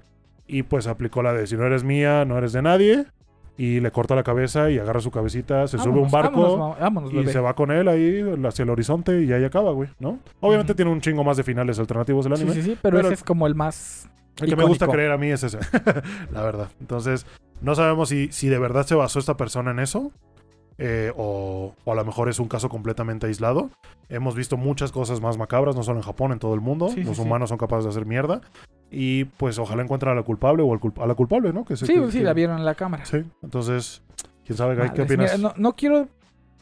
Y pues aplicó la de si no eres mía, no eres de nadie. Y le corta la cabeza y agarra su cabecita, se sube a un barco. Vámonos, ma- vámonos, Y se va con él ahí hacia el horizonte y ahí acaba, güey, ¿no? Obviamente tiene un chingo más de finales alternativos el Sí, anime. sí, sí, pero, pero- ese es como el más. El que me gusta creer a mí es ese, la verdad. Entonces, no sabemos si, si de verdad se basó esta persona en eso. eh, o, o a lo mejor es un caso completamente aislado. Hemos visto muchas cosas más macabras, no solo en Japón, en todo el mundo. Sí, Los sí. humanos son capaces de hacer mierda. Y pues ojalá encuentren a la culpable o al culp- a la culpable, ¿no? Que se- Sí, que- sí, que- la vieron en la cámara. Sí, entonces, quién sabe, Guy, ¿qué opinas? mira, no, no quiero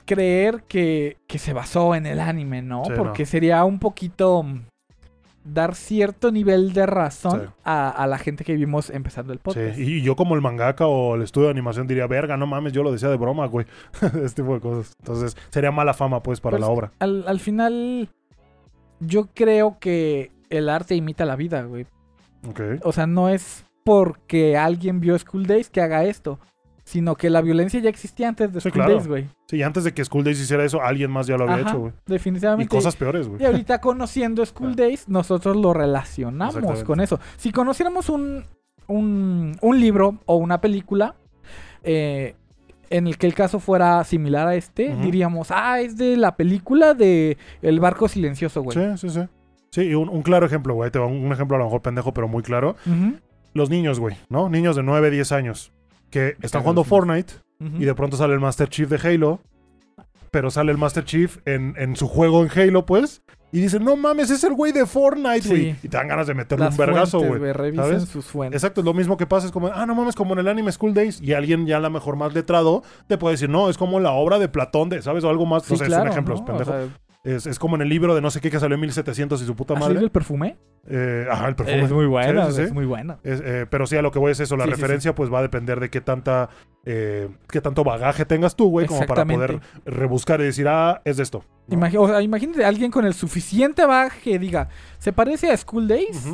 creer que, que se basó en el anime, ¿no? Porque no. sería un poquito mm, dar cierto nivel de razón Sí. a, a la gente que vimos empezando el podcast. Sí, y yo como el mangaka o el estudio de animación diría, verga, no mames, yo lo decía de broma, güey. este tipo de cosas. Entonces, sería mala fama, pues, para Pues, la obra. Al, al final, yo creo que el arte imita la vida, güey. Ok. O sea, no es porque alguien vio School Days que haga esto, sino que la violencia ya existía antes de Sí, School claro. Days, güey. Sí, antes de que School Days hiciera eso, alguien más ya lo había Ajá, hecho, güey. Y Definitivamente. cosas peores, güey. Y ahorita conociendo School Days, nosotros lo relacionamos con eso. Si conociéramos un, un, un libro o una película, eh, en el que el caso fuera similar a este, diríamos, ah, es de la película de El barco silencioso, güey. Sí, sí, sí. Sí, y un, un claro ejemplo, güey. Te va un, un ejemplo a lo mejor pendejo, pero muy claro. Los niños, güey, ¿no? Niños de 9, 10 años que están jugando. Fortnite y de pronto sale el Master Chief de Halo, pero sale el Master Chief en, en su juego en Halo, pues, y dicen, no mames, es el güey de Fortnite, güey. Sí. Y te dan ganas de meterle Las un vergazo, güey. Revisen sus fuentes. Exacto, es lo mismo que pasa, es como, ah, no mames, como en el anime School Days, y alguien ya a lo mejor más letrado te puede decir, no, es como la obra de Platón, de, ¿sabes? O algo más, Sí, no sé, es claro, un ejemplo, ¿no? es pendejo. O sea, es, es como en el libro de no sé qué que salió en 1700 y su puta ¿Has madre. el perfume? Eh, ajá, el perfume. Es muy buena, Sí, sí, sí. es muy buena. Es, eh, pero sí, a lo que voy es eso. La referencia, pues va a depender de qué tanta. eh, qué tanto bagaje tengas tú, güey, como para poder rebuscar y decir, ah, es de esto. ¿no? O sea, imagínate a alguien con el suficiente bagaje que diga, ¿se parece a School Days?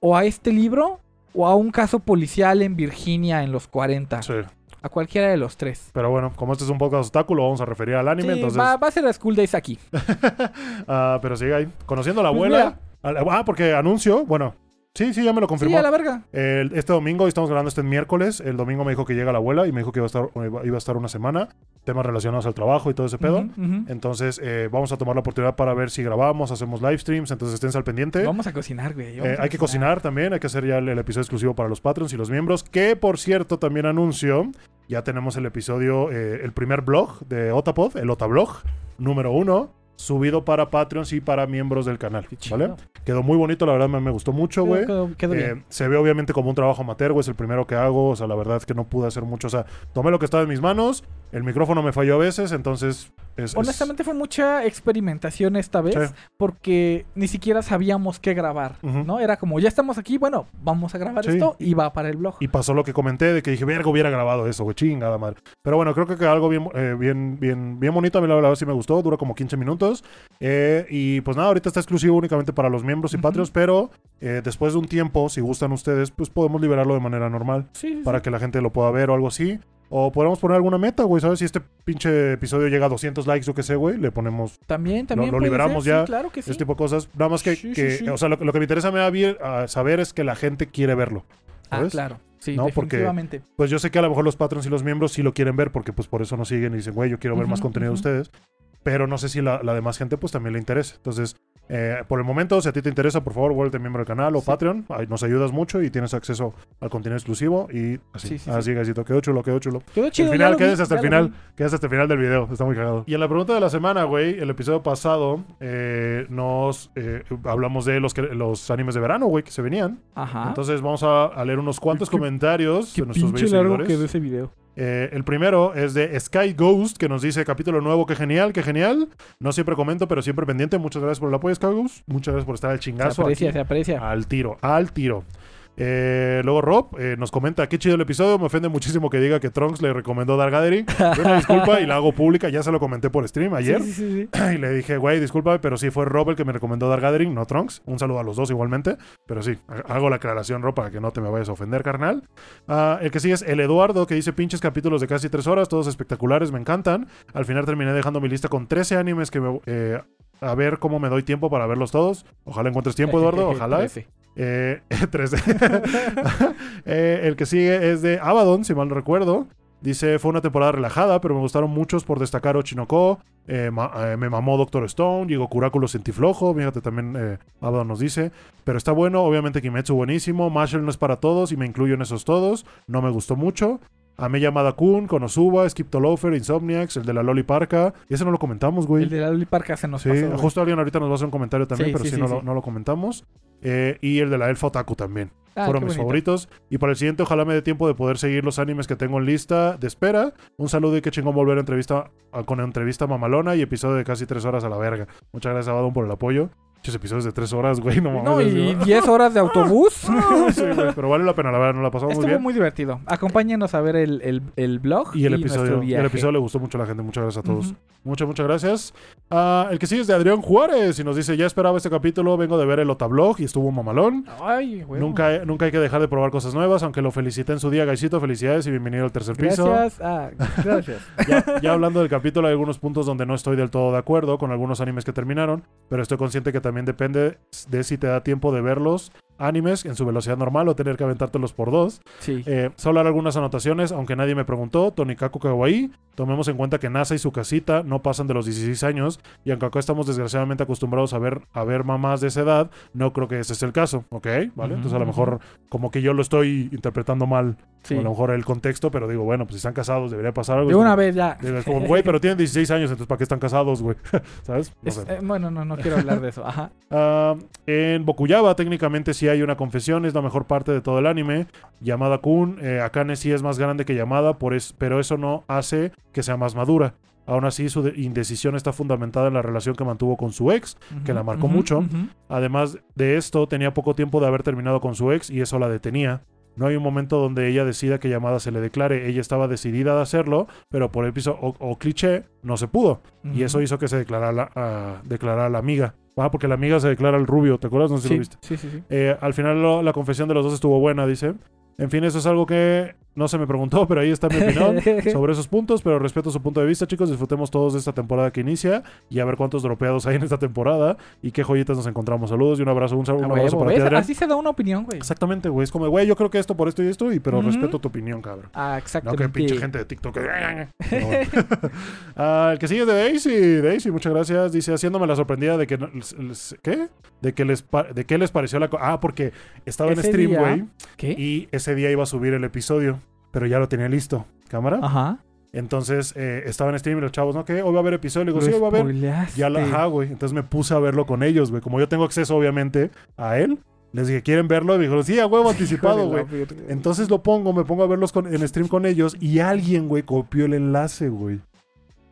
¿O a este libro? ¿O a un caso policial en Virginia en los 40? Sí. A cualquiera de los tres. Pero bueno, como este es un podcast obstáculo, vamos a referir al anime. Sí, entonces. va, va a ser a School Days aquí. ah, pero sigue ahí. Conociendo a la Pues abuela. Ah, porque anuncio. Bueno, sí, sí, ya me lo Sí, confirmó. a la verga. El- este domingo, estamos grabando este miércoles, el domingo me dijo que llega la abuela y me dijo que iba a estar, iba a estar una semana, temas relacionados al trabajo y todo ese pedo. Entonces, eh, vamos a tomar la oportunidad para ver si grabamos, hacemos live streams, entonces esténse al pendiente. Vamos a cocinar, güey. Eh, a hay que cocinar también, hay que hacer ya el, el episodio exclusivo para los patrons y los miembros, que por cierto también anuncio, ya tenemos el episodio, eh, el primer blog de Otapod, el Otablog, número uno, subido para patrons y para miembros del canal. ¿vale? Quedó muy bonito, la verdad me, me gustó mucho, güey. Eh, se ve obviamente como un trabajo amateur, güey, es el primero que hago, o sea, la verdad es que no pude hacer mucho, o sea, tomé lo que estaba en mis manos, el micrófono me falló a veces, entonces... Es, es- Honestamente fue mucha experimentación esta vez Sí. porque ni siquiera sabíamos qué grabar. ¿no? Era como, ya estamos aquí, bueno, vamos a grabar Sí. esto y va para el blog. Y pasó lo que comenté de que dije, verga, hubiera grabado eso, güey, chingada madre. Pero bueno, creo que quedó algo bien, eh, bien, bien, bien bonito. A mí la verdad sí me gustó, dura como 15 minutos. Eh, y pues nada, ahorita está exclusivo únicamente para los miembros y Ujú. patrios, pero eh, después de un tiempo, si gustan ustedes, pues podemos liberarlo de manera normal Sí, sí, para que la gente lo pueda ver o algo así. O podemos poner alguna meta, güey, ¿sabes? Si este pinche episodio llega a 200 likes o qué sé, güey, le ponemos También, también. lo liberamos ser, ya, Sí, claro que sí. este tipo de cosas. Nada más que, Sí, o sea, lo, lo que me interesa me a saber es que la gente quiere verlo. ah, claro. Sí, No, porque- definitivamente. Pues yo sé que a lo mejor los patrons y los miembros sí lo quieren ver porque pues por eso nos siguen y dicen, güey, yo quiero ver más contenido de ustedes. Pero no sé si la, la demás gente pues también le interesa. Entonces, eh, por el momento, si a ti te interesa, por favor, vuélvete miembro del canal o Sí. Patreon. Nos ayudas mucho y tienes acceso al contenido exclusivo y así. Sí, sí, así, gasito. Quedó chulo, quedó chulo. Quedó chido. ya final, quédese hasta el final. Quédese hasta el final del video. Está muy cagado. Y en la pregunta de la semana, güey, el episodio pasado eh, nos eh, hablamos de los, los animes de verano, güey, que se venían. Ajá. Entonces vamos a, a leer unos cuantos Qué- comentarios Qué de nuestros pinche bellos largo seguidores. quedó ese video. Eh, el primero es de Sky Ghost, que nos dice capítulo nuevo, qué genial, qué genial. No siempre comento, pero siempre pendiente. Muchas gracias por el apoyo, Sky Ghost. Muchas gracias por estar al Se chingazo. aprecia, aquí. se aprecia. Al tiro, al tiro. Eh, luego Rob eh, nos comenta, qué chido el episodio, me ofende muchísimo que diga que Trunks le recomendó Dark Gathering. Una disculpa y la hago pública, ya se lo comenté por stream ayer. Sí, sí. Y le dije, güey, disculpa, pero sí fue Rob el que me recomendó Dark Gathering, no Trunks. Un saludo a los dos igualmente. Pero sí, ha- hago la aclaración, Rob, para que no te me vayas a ofender, carnal. Ah, el que sigue es el Eduardo, que dice pinches capítulos de casi tres horas, todos espectaculares, me encantan. Al final terminé dejando mi lista con 13 animes que me... eh, a ver cómo me doy tiempo para verlos todos. Ojalá encuentres tiempo, Eduardo, ojalá. Trece. Eh, 13. Eh, el que sigue es de Abaddon, si mal no recuerdo. Dice, fue una temporada relajada, pero me gustaron muchos por destacar Ochinoko. Eh, eh, me mamó Doctor Stone, llegó Curáculo flojo. Fíjate, también eh, Abaddon nos dice. Pero está bueno, obviamente Kimetsu buenísimo. Marshall no es para todos y me incluyo en esos todos. No me gustó mucho. Amé Yamada Kun, Konosuba, Skip to Loafer, Insomniacs, el de la Loli Parka. Y ese no lo comentamos, güey. El de la Loli Park se nos Sí, pasó. justo alguien ahorita nos va a hacer un comentario también, Sí, pero sí, no. Lo, no lo comentamos. Eh, y el de la Elfa Otaku también. Ah, Fueron mis bonito. favoritos. Y para el siguiente, ojalá me dé tiempo de poder seguir los animes que tengo en lista de espera. Un saludo y qué chingón volver a entrevista a- con entrevista mamalona y episodio de casi tres horas a la verga. Muchas gracias, Abadón, por el apoyo. Muchos episodios de tres horas, güey, no mames. No, y 10 horas de autobús. Sí, güey, pero vale la pena, la verdad, nos la pasamos muy Estuvo bien. muy divertido. Acompáñenos a ver el, el, el blog Y el episodio, el episodio le gustó mucho a la gente. Muchas gracias a todos. Muchas, muchas gracias. Ah, el que sigue es de Adrián Juárez y nos dice, ya esperaba este capítulo, vengo de ver el Otablog y estuvo mamalón. Ay, güey. Nunca, nunca hay que dejar de probar cosas nuevas, aunque lo felicité en su día, Gaisito. Felicidades y bienvenido al tercer piso. Gracias. Ah, gracias. Ya, ya hablando del capítulo, hay algunos puntos donde no estoy del todo de acuerdo con algunos animes que terminaron, pero estoy consciente que también depende de si te da tiempo de verlos animes en su velocidad normal o tener que aventártelos por dos. Sí. Eh, solo haré algunas anotaciones, aunque nadie me preguntó. Tonikaku Kawaii. Tomemos en cuenta que NASA y su casita no pasan de los 16 años. Y aunque acá estamos desgraciadamente acostumbrados a ver, a ver mamás de esa edad, no creo que ese sea el caso. ¿Ok? ¿Vale? Entonces a lo mejor como que yo lo estoy interpretando mal. sí. O a lo mejor el contexto, pero digo, bueno, pues si están casados debería pasar algo. De una vez ya. Como, güey, pero tienen 16 años, entonces ¿para qué están casados, güey? ¿Sabes? No Es- sé. eh, bueno, no, no quiero hablar de eso. Ajá. Ah, en Bokuyaba técnicamente sí hay una confesión, es la mejor parte de todo el anime. Yamada Kun, eh, Akane sí es más grande que Yamada, por es- pero eso no hace que sea más madura. Aún así, su de- indecisión está fundamentada en la relación que mantuvo con su ex. Que la marcó mucho. Además de esto, tenía poco tiempo de haber terminado con su ex y eso la detenía. No hay un momento donde ella decida que Yamada se le declare. Ella estaba decidida a hacerlo, pero por episodio o, o cliché no se pudo. Y eso hizo que se declarara, a, declarara a la amiga. Ah, porque la amiga se declara al rubio, ¿te acuerdas? No sé si lo viste. sí, sí, sí. Eh, al final lo- la confesión de los dos estuvo buena, dice. En fin, eso es algo que no se me preguntó, pero ahí está mi opinión sobre esos puntos. Pero respeto su punto de vista, chicos. Disfrutemos todos de esta temporada que inicia y a ver cuántos dropeados hay en esta temporada y qué joyitas nos encontramos. Saludos y un abrazo, un, sal- un abrazo huevo, para ti. Adrián. Así se da una opinión, güey. Exactamente, güey. Es como, güey, yo creo que esto por esto y esto, y pero respeto tu opinión, cabrón. Ah, No, exactamente. que pinche gente de TikTok. Ah, el que sigue es de Daisy. Daisy, muchas gracias. Dice, haciéndome la sorprendida de que... no- ¿Qué? De que les, de qué les pareció la... Ah, porque estaba en stream, güey. Y ese día iba a subir el episodio, pero ya lo tenía listo. ¿Cámara? Ajá. Entonces, eh, estaba en stream y los chavos, ¿no? ¿Qué? Hoy va a haber episodio. Le digo, sí, hoy va a haber. Ya la, ajá, güey. Entonces me puse a verlo con ellos, güey. Como yo tengo acceso, obviamente, a él. Les dije, ¿quieren verlo? Y me dijeron, sí, a huevo anticipado, güey. Entonces lo pongo, me pongo a verlos con- en stream con ellos y alguien, güey, copió el enlace, güey.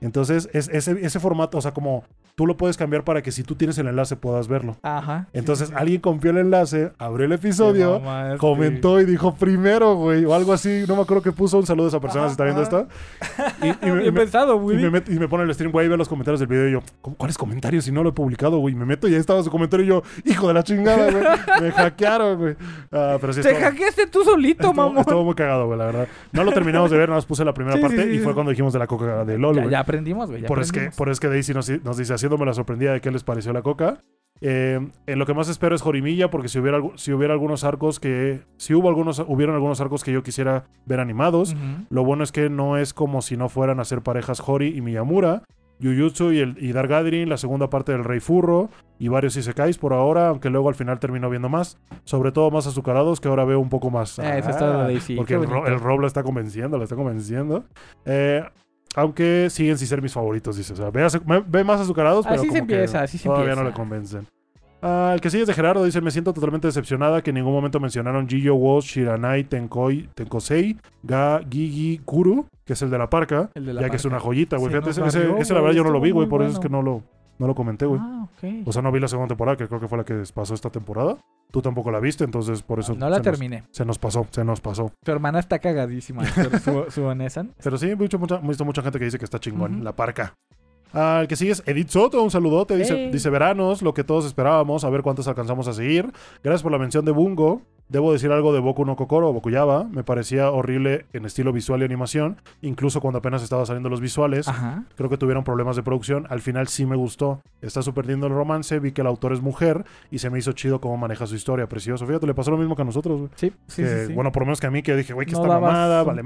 Entonces, es, ese, ese formato, o sea, como tú lo puedes cambiar para que si tú tienes el enlace puedas verlo. Ajá. Entonces, alguien copió el enlace, abrió el episodio, comentó y dijo primero, güey, o algo así. No me acuerdo que puso un saludo a esa persona Ajá, si está viendo esto. Y, y me- Bien me- pensado, y güey. me, met- y me pone el stream, güey, ve los comentarios del video y yo, ¿cómo- ¿cuáles comentarios si no lo he publicado, güey? Y me meto y ahí estaba su comentario y yo, hijo de la chingada, güey. Me hackearon, güey. Ah, pero sí Te hackeaste tú solito, mamón. estuvo muy cagado, güey, la verdad. No lo terminamos de ver, nada más puse la primera parte y fue cuando dijimos de la coca de LOL, Ya, ya aprendimos, güey. Por es, que, por es que Daisy nos, nos dice, haciéndome la sorprendida de qué les pareció la coca. Eh, en lo que más espero es Jorimilla, porque si hubiera, si hubiera algunos arcos que... Si hubo algunos, hubieron algunos arcos que yo quisiera ver animados. Lo bueno es que no es como si no fueran a ser parejas Hori y Miyamura. Jujutsu y, el, y Dark Gathering, la segunda parte del Rey Furro y varios Isekais por ahora, aunque luego al final termino viendo más. Sobre todo más azucarados, que ahora veo un poco más. Eh, eso es todo, Daisy, Porque el, Ro- el Rob la está convenciendo, la está convenciendo. Eh, aunque siguen sin ser mis favoritos, dice. O sea, ve, más azucarados, pero Así se como que empieza, así se todavía empieza. no le convencen. Ah, el que sigue es de Gerardo, dice, me siento totalmente decepcionada que en ningún momento mencionaron Jiyo Wo, Shiranai, Tenkoi, Tenkosei, Ga, Gigi, Kuru, que es el de la parca, El de la ya que es una joyita, güey. Fíjate, ese, ese- la verdad yo no lo vi, güey, por eso es que no lo, no lo comenté, güey. Ah, ok. O sea, no vi la segunda temporada, que creo que fue la que pasó esta temporada. Tú tampoco la viste, entonces por eso no la se, nos, terminé. se nos pasó, se nos pasó. Tu hermana está cagadísima. su, su Vanessa. Pero sí, he visto mucha, he visto mucha gente que dice que está chingón, la parca. Ah, el que sigue es Edith Soto, un saludote. Dice, Hey. dice veranos, lo que todos esperábamos, a ver cuántos alcanzamos a seguir. Gracias por la mención de Bungo. Debo decir algo de Boku no Kokoro o Bokuyaba. Me parecía horrible en estilo visual y animación. Incluso cuando apenas estaba saliendo los visuales. Ajá. Creo que tuvieron problemas de producción. Al final sí me gustó. Está súper lindo el romance. Vi que el autor es mujer. Y se me hizo chido cómo maneja su historia. Precioso. Fíjate, le pasó lo mismo que a nosotros, güey. Sí, sí, que, sí, sí. Bueno, por lo menos que a mí, que dije, güey, que No está mamada, vale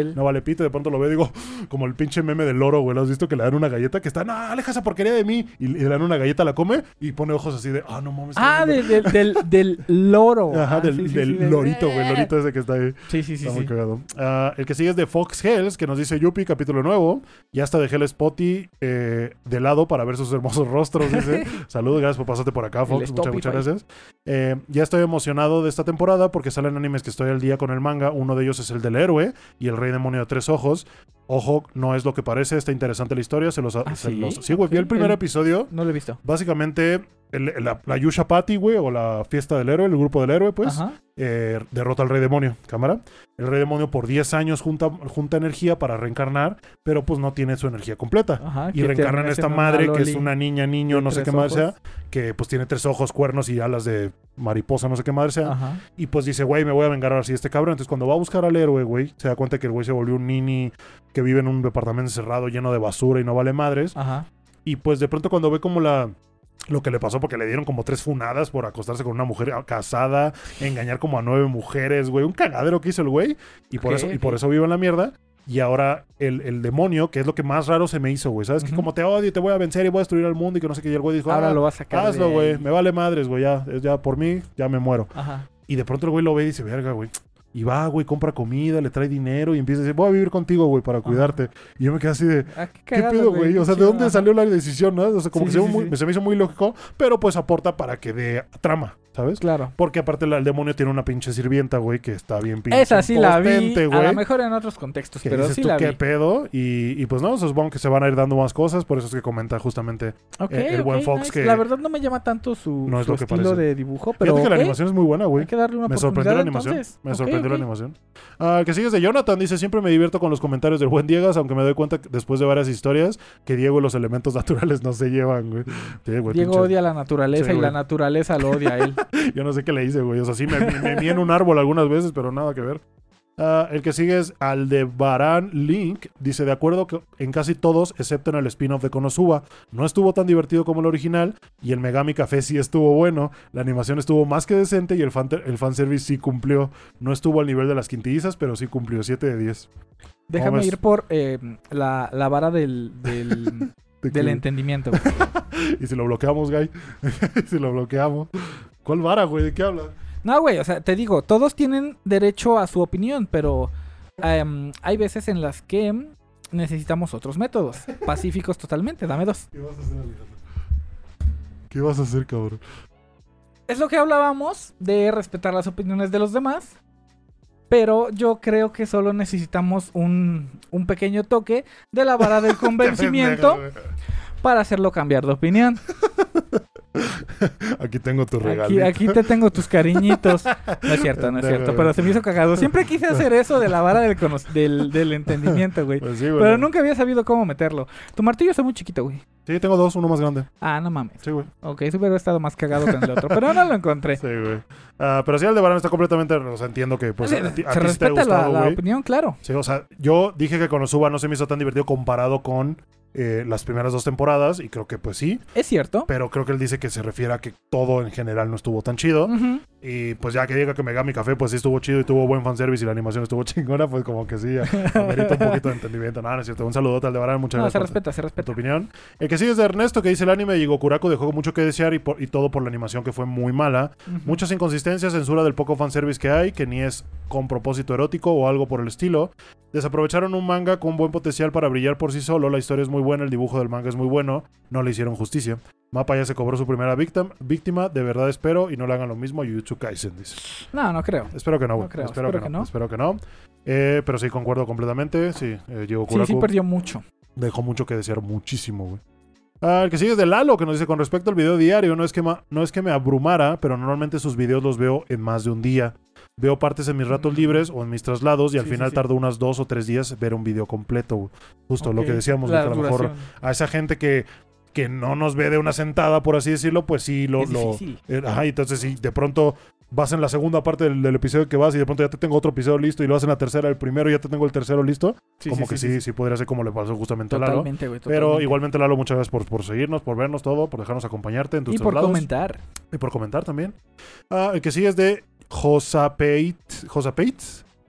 él. No vale pito. De pronto lo veo y digo, como el pinche meme del loro, güey. ¿Lo has visto que le dan una galleta que está, no, aleja esa porquería de mí? Y, le dan una galleta, la come y pone ojos así de, ah, no mames. Ah, de- viendo". del, del, del loro. Ajá, Ah, del, sí, del sí, lorito, güey. El lorito ese que está ahí. Sí, sí, sí. Está muy cagado. Ah, el que sigue es de Fox Hells, que nos dice Yupi, capítulo nuevo. Ya hasta dejé el Spotty eh, de lado para ver sus hermosos rostros. Dice. Saludos, gracias por pasarte por acá, Fox. Muchas, muchas gracias. Eh, ya estoy emocionado de esta temporada porque salen animes que estoy al día con el manga. Uno de ellos es el del héroe y el rey demonio de tres ojos. Ojo, no es lo que parece. Está interesante la historia. Se los. ¿Ah, se sí? los- sí, güey. Vi el primer El- episodio. No lo he visto. Básicamente, el- la, la Yusha Party, güey, o la fiesta del héroe, el grupo del héroe, pues eh, derrota al rey demonio, cámara. El rey demonio por 10 años junta, junta energía para reencarnar, pero pues no tiene su energía completa. Ajá. Y reencarna en esta madre que es una niña, niño, no sé qué madre sea, que pues tiene tres ojos, cuernos y alas de mariposa, no sé qué madre sea. Ajá. Y pues dice, güey, me voy a vengar ahora sí de este cabrón. Entonces cuando va a buscar al héroe, güey, se da cuenta que el güey se volvió un nini que vive en un departamento cerrado lleno de basura y no vale madres. Ajá. Y pues de pronto cuando ve como la, lo que le pasó porque le dieron como tres funadas por acostarse con una mujer casada, engañar como a nueve mujeres, güey. Un cagadero que hizo el güey. Y por eso, y por eso vivo en la mierda. Y ahora el, el demonio, que es lo que más raro se me hizo, güey. ¿Sabes? Que Ujú. como te odio, te voy a vencer y voy a destruir al mundo y que no sé qué. Y el güey dijo, Ahora "Ah, lo va a sacar. hazlo, güey. Me vale madres, güey. Ya, ya por mí, ya me muero. Ajá. Y de pronto el güey lo ve y dice, verga, güey. Y va, güey, compra comida, le trae dinero y empieza a decir, voy a vivir contigo, güey, para cuidarte. Y yo me quedé así de, Ah, qué, ¿Qué pedo, güey? O sea, ¿de dónde ajá. salió la decisión, no? O sea, como Sí, que se, sí, me muy- sí. se me hizo muy lógico, pero pues aporta para que dé trama, ¿sabes? Claro. Porque aparte la- el demonio tiene una pinche sirvienta, güey, que está bien pinche Esa sí la vi. impotente, A güey. lo mejor en otros contextos, Que pero dices sí tú, la qué vi. pedo. Y, y pues no, supongo que se van a ir dando más cosas, por eso es que comenta justamente. Eh, el buen Fox nice. que- La verdad no me llama tanto su, No es su lo que estilo de dibujo, pero Fíjate que la animación es muy buena, güey. hay que darle una Me sorprendió la animación. Me La animación. Ah, que sigues de Jonathan. Dice, siempre me divierto con los comentarios del buen Diegas, aunque me doy cuenta que después de varias historias que Diego y los elementos naturales no se llevan, güey. Sí, güey, Diego pinche- odia la naturaleza Sí, y la naturaleza lo odia a él. Yo no sé qué le hice, güey. O sea, sí me, me, me mié en un árbol algunas veces, pero nada que ver. Ah, el que sigue es Aldebaran Link. Dice, de acuerdo que en casi todos, excepto en el spin-off de Konosuba, no estuvo tan divertido como el original. Y el Megami Café sí estuvo bueno. La animación estuvo más que decente y el, fan el fanservice sí cumplió. No estuvo al nivel de las quintillizas, pero sí cumplió 7 de 10. Déjame ir por eh, la, la vara del, del, De del que- entendimiento. y si lo bloqueamos, Guy. si lo bloqueamos. ¿Cuál vara, güey? ¿De qué habla? No, güey, o sea, te digo, todos tienen derecho a su opinión, pero em, hay veces en las que necesitamos otros métodos. Pacíficos totalmente, dame dos. ¿Qué vas a hacer, Alejandro? ¿Qué vas a hacer, cabrón? Es lo que hablábamos de respetar las opiniones de los demás. Pero yo creo que solo necesitamos un, un pequeño toque de la vara del convencimiento para hacerlo cambiar de opinión. Aquí tengo tu Aquí, regalito. aquí te tengo tus cariñitos. No es cierto, no es cierto. Pero se me hizo cagado. Siempre quise hacer eso de la vara del, del, del entendimiento, güey. Pues sí, güey. Pero nunca había sabido cómo meterlo. Tu martillo está muy chiquito, güey. Sí, tengo dos, uno más grande. Ah, no mames. Sí, güey. Ok, eso hubiera estado más cagado con el otro. Pero no lo encontré. Sí, güey. Ah, pero sí, Aldebarán está completamente... O sea, entiendo que pues, se a ti, a se ti sí te ha respeta la, gustado, la opinión, claro. Sí, o sea, yo dije que Konosuba no se me hizo tan divertido comparado con eh, las primeras dos temporadas. Y creo que pues sí. Es cierto. Pero creo que él dice que se refiere a que todo en general no estuvo tan chido. Y pues ya que diga que Megami Café pues sí estuvo chido y tuvo buen fanservice y la animación estuvo chingona, pues como que sí, amerita un poquito de entendimiento. Nada, no es cierto. Un saludote al Aldebarán, muchas No, se gracias. por- respeta, se respeta. tu opinión. El que sigue es de Ernesto, que dice el anime de Gokuraku dejó mucho que desear y, por- y todo por la animación que fue muy mala. Muchas inconsistencias, censura del poco fanservice que hay, que ni es con propósito erótico o algo por el estilo. Desaprovecharon un manga con buen potencial para brillar por sí solo. La historia es muy buena, el dibujo del manga es muy bueno. No le hicieron justicia. Mapa ya se cobró su primera víctima, víctima de verdad espero, y no le hagan lo mismo a Jujutsu Kaisen, dice. No, no creo. Espero que no, No creo, espero, espero que, que no. no. Espero que no. Eh, pero sí, concuerdo completamente. Sí, eh, Sí, Kuraku sí perdió mucho. dejó mucho que desear muchísimo, güey. Ah, el que sigue es de Lalo, que nos dice con respecto al video diario, no es, que no es que me abrumara, pero normalmente sus videos los veo en más de un día. Veo partes en mis ratos libres o en mis traslados y al Sí, final sí, sí. tardo unas dos o tres días ver un video completo. Justo lo que decíamos, que a lo mejor a esa gente que, que no nos ve de una sentada, por así decirlo, pues sí lo... Es lo- eh, ajá, entonces si de pronto vas en la segunda parte del, del episodio que vas y de pronto ya te tengo otro episodio listo y lo vas en la tercera, el primero y ya te tengo el tercero listo, Sí, como que sí, sí, podría ser como le pasó justamente a Lalo. Pero igualmente, Lalo, muchas gracias por, por seguirnos, por vernos todo, por dejarnos acompañarte en tus Y por comentar. Y por comentar también. Ah, el que sigue es de Josapeit, Josapeit,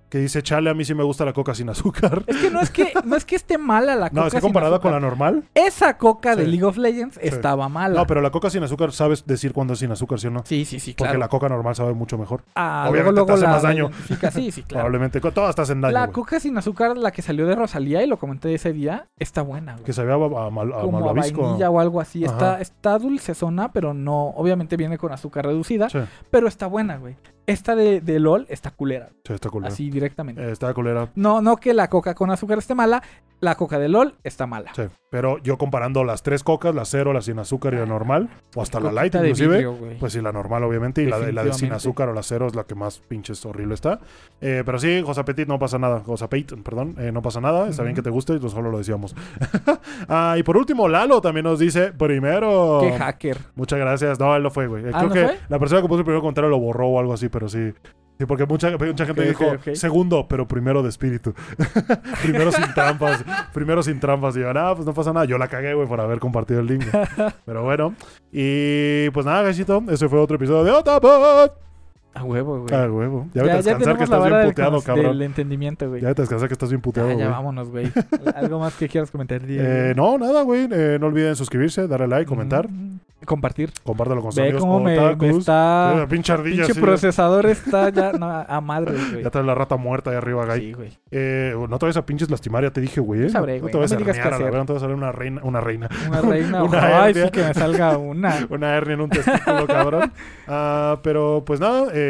que dice, chale, a mí sí me gusta la coca sin azúcar. Es que no es que, no es que esté mala la coca. No, es que comparada con la normal. Esa coca de. League of Legends estaba mala. No, pero la coca sin azúcar, sabes decir cuándo es sin azúcar, ¿sí o no? Sí, sí, sí, Porque claro. la coca normal sabe mucho mejor. Ah, obviamente luego, te hace luego más la daño. Sí, sí, claro. Probablemente. Todas te hacen daño, la coca sin azúcar, la que salió de Rosalía y lo comenté ese día, está buena, güey. Que sabía a, a, mal- a Como vainilla o algo así. Está, Ajá. está dulcezona, pero no. Obviamente viene con azúcar reducida, pero está buena, güey. Esta de, de LOL está culera. sí, está culera. Así directamente. Eh, está culera. No, no que la coca con azúcar esté mala. La coca de LOL está mala. Sí. Pero yo comparando las tres cocas, la cero, la sin azúcar y la normal, o hasta la light inclusive, vidrio. Pues sí, la normal, obviamente. Y la de, la de sin azúcar o la cero es la que más pinches horrible está. Eh, pero sí, Josapetit no pasa nada. Josapeit, perdón, eh, no pasa nada. Está bien que te guste, y solo lo decíamos. ah, y por último, Lalo también nos dice: primero. Qué hacker. Muchas gracias. No, él no fue, güey. Ah, Creo ¿no que fue? la persona que puso el primer comentario lo borró o algo así, pero sí. Sí, porque mucha, mucha gente dijo segundo, pero primero de espíritu. primero sin trampas. primero sin trampas. Y yo, ah, pues no pasa nada. Yo la cagué, güey, por haber compartido el link. pero bueno. Y pues nada, gachito. Ese fue otro episodio de Otapod. A huevo, güey. Ah, huevo. Ya, vete a ya, ya descansar que estás bien puteado, cabrón. del entendimiento, güey. Ya vete a descansar que estás bien puteado, Ya, güey. ya vámonos, güey. ¿Algo más que quieras comentar? Eh, no, nada, güey. Eh, no olviden suscribirse, darle like, comentar. Mm, Compartir. Compártelo con sus amigos. cómo me, está... Eh, pinche ardilla, Pinche sí. procesador está ya no, a madre, güey. Ya trae la rata muerta ahí arriba, Guy. Sí, güey. Eh, no te vayas a pinches lastimar, ya te dije, güey. ¿eh? Sabré, no güey. te vayas No a herniar, a la no te va a salir una reina, una reina. Una reina. Una Ay, sí que me salga una. una hernia en un testículo, cabrón. Ah, pero pues nada, eh,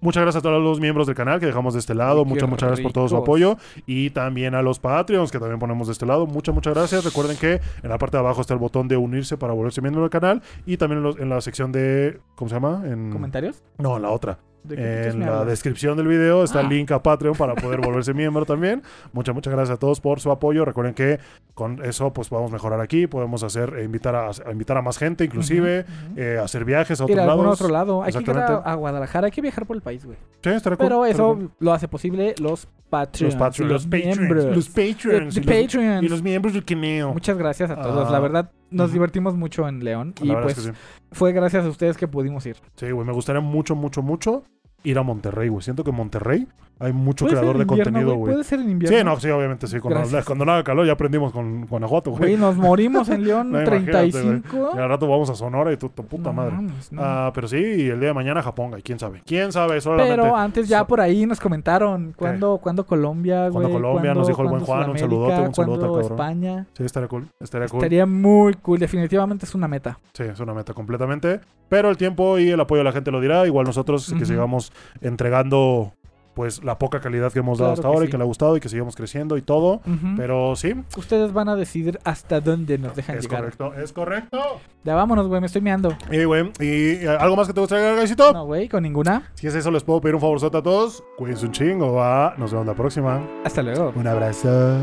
muchas gracias a todos los miembros del canal que dejamos de este lado. Muchas, muchas gracias por todo su apoyo. Y también a los Patreons que también ponemos de este lado. Muchas, muchas gracias. Recuerden que en la parte de abajo está el botón de unirse para volverse miembro del canal. Y también en, los- en la sección de. ¿Cómo se llama? En, ¿Comentarios? no, en la otra. ¿De qué putas En la descripción del video está el Ah. link a Patreon para poder volverse miembro también. Muchas, muchas gracias a todos por su apoyo. Recuerden que con eso pues podemos mejorar aquí, podemos hacer, eh, invitar, a, a invitar a más gente, inclusive eh, hacer viajes a otros a lados. otro lado. Hay que ir a, a Guadalajara. Hay que viajar por el país, güey. Sí, estará Pero eso cool. lo hace posible los Patreons. Los Patreons, los Patreons, miembros. los Patreons, y los- Patreons. y los miembros del Kineo. Muchas gracias a todos. Ah. La verdad, nos divertimos mucho en León. La Y pues es que sí. fue gracias a ustedes que pudimos ir. Sí, güey, me gustaría mucho, mucho, mucho ir a Monterrey, güey. Siento que Monterrey hay mucho creador de invierno, contenido, güey. Puede ser en invierno. Sí, no, sí, obviamente sí. Cuando, Gracias. cuando no haga calor ya aprendimos con Guanajuato, güey. Güey, nos morimos en León No, imagínate, güey. 35. Y al rato vamos a Sonora y tu, tu puta No madre. mames, no. Ah, pero sí, y el día de mañana Japón, güey. ¿Quién sabe? ¿Quién sabe? Solamente. Pero antes ya por ahí nos comentaron cuándo, cuándo Colombia, Cuándo güey. Colombia, nos dijo el buen Juan, un saludote, un saludote al. España. Sí, estaría cool. Estaría cool. Estaría muy cool. Definitivamente es una meta. Sí, es una meta completamente. Pero el tiempo y el apoyo de la gente lo dirá. Igual nosotros que sigamos entregando pues la poca calidad que hemos dado Claro hasta ahora y que le ha gustado y que sigamos creciendo y todo. Pero sí, Ustedes van a decidir hasta dónde nos dejan es llegar. correcto, es correcto. Ya vámonos, güey. Me estoy meando. Y güey, y eh, algo más que te gustaría agregar? No, güey, con ninguna. Si es eso, les puedo pedir un favorzote a todos. Cuídense un chingo, va. Nos vemos la próxima. Hasta luego. Un abrazo.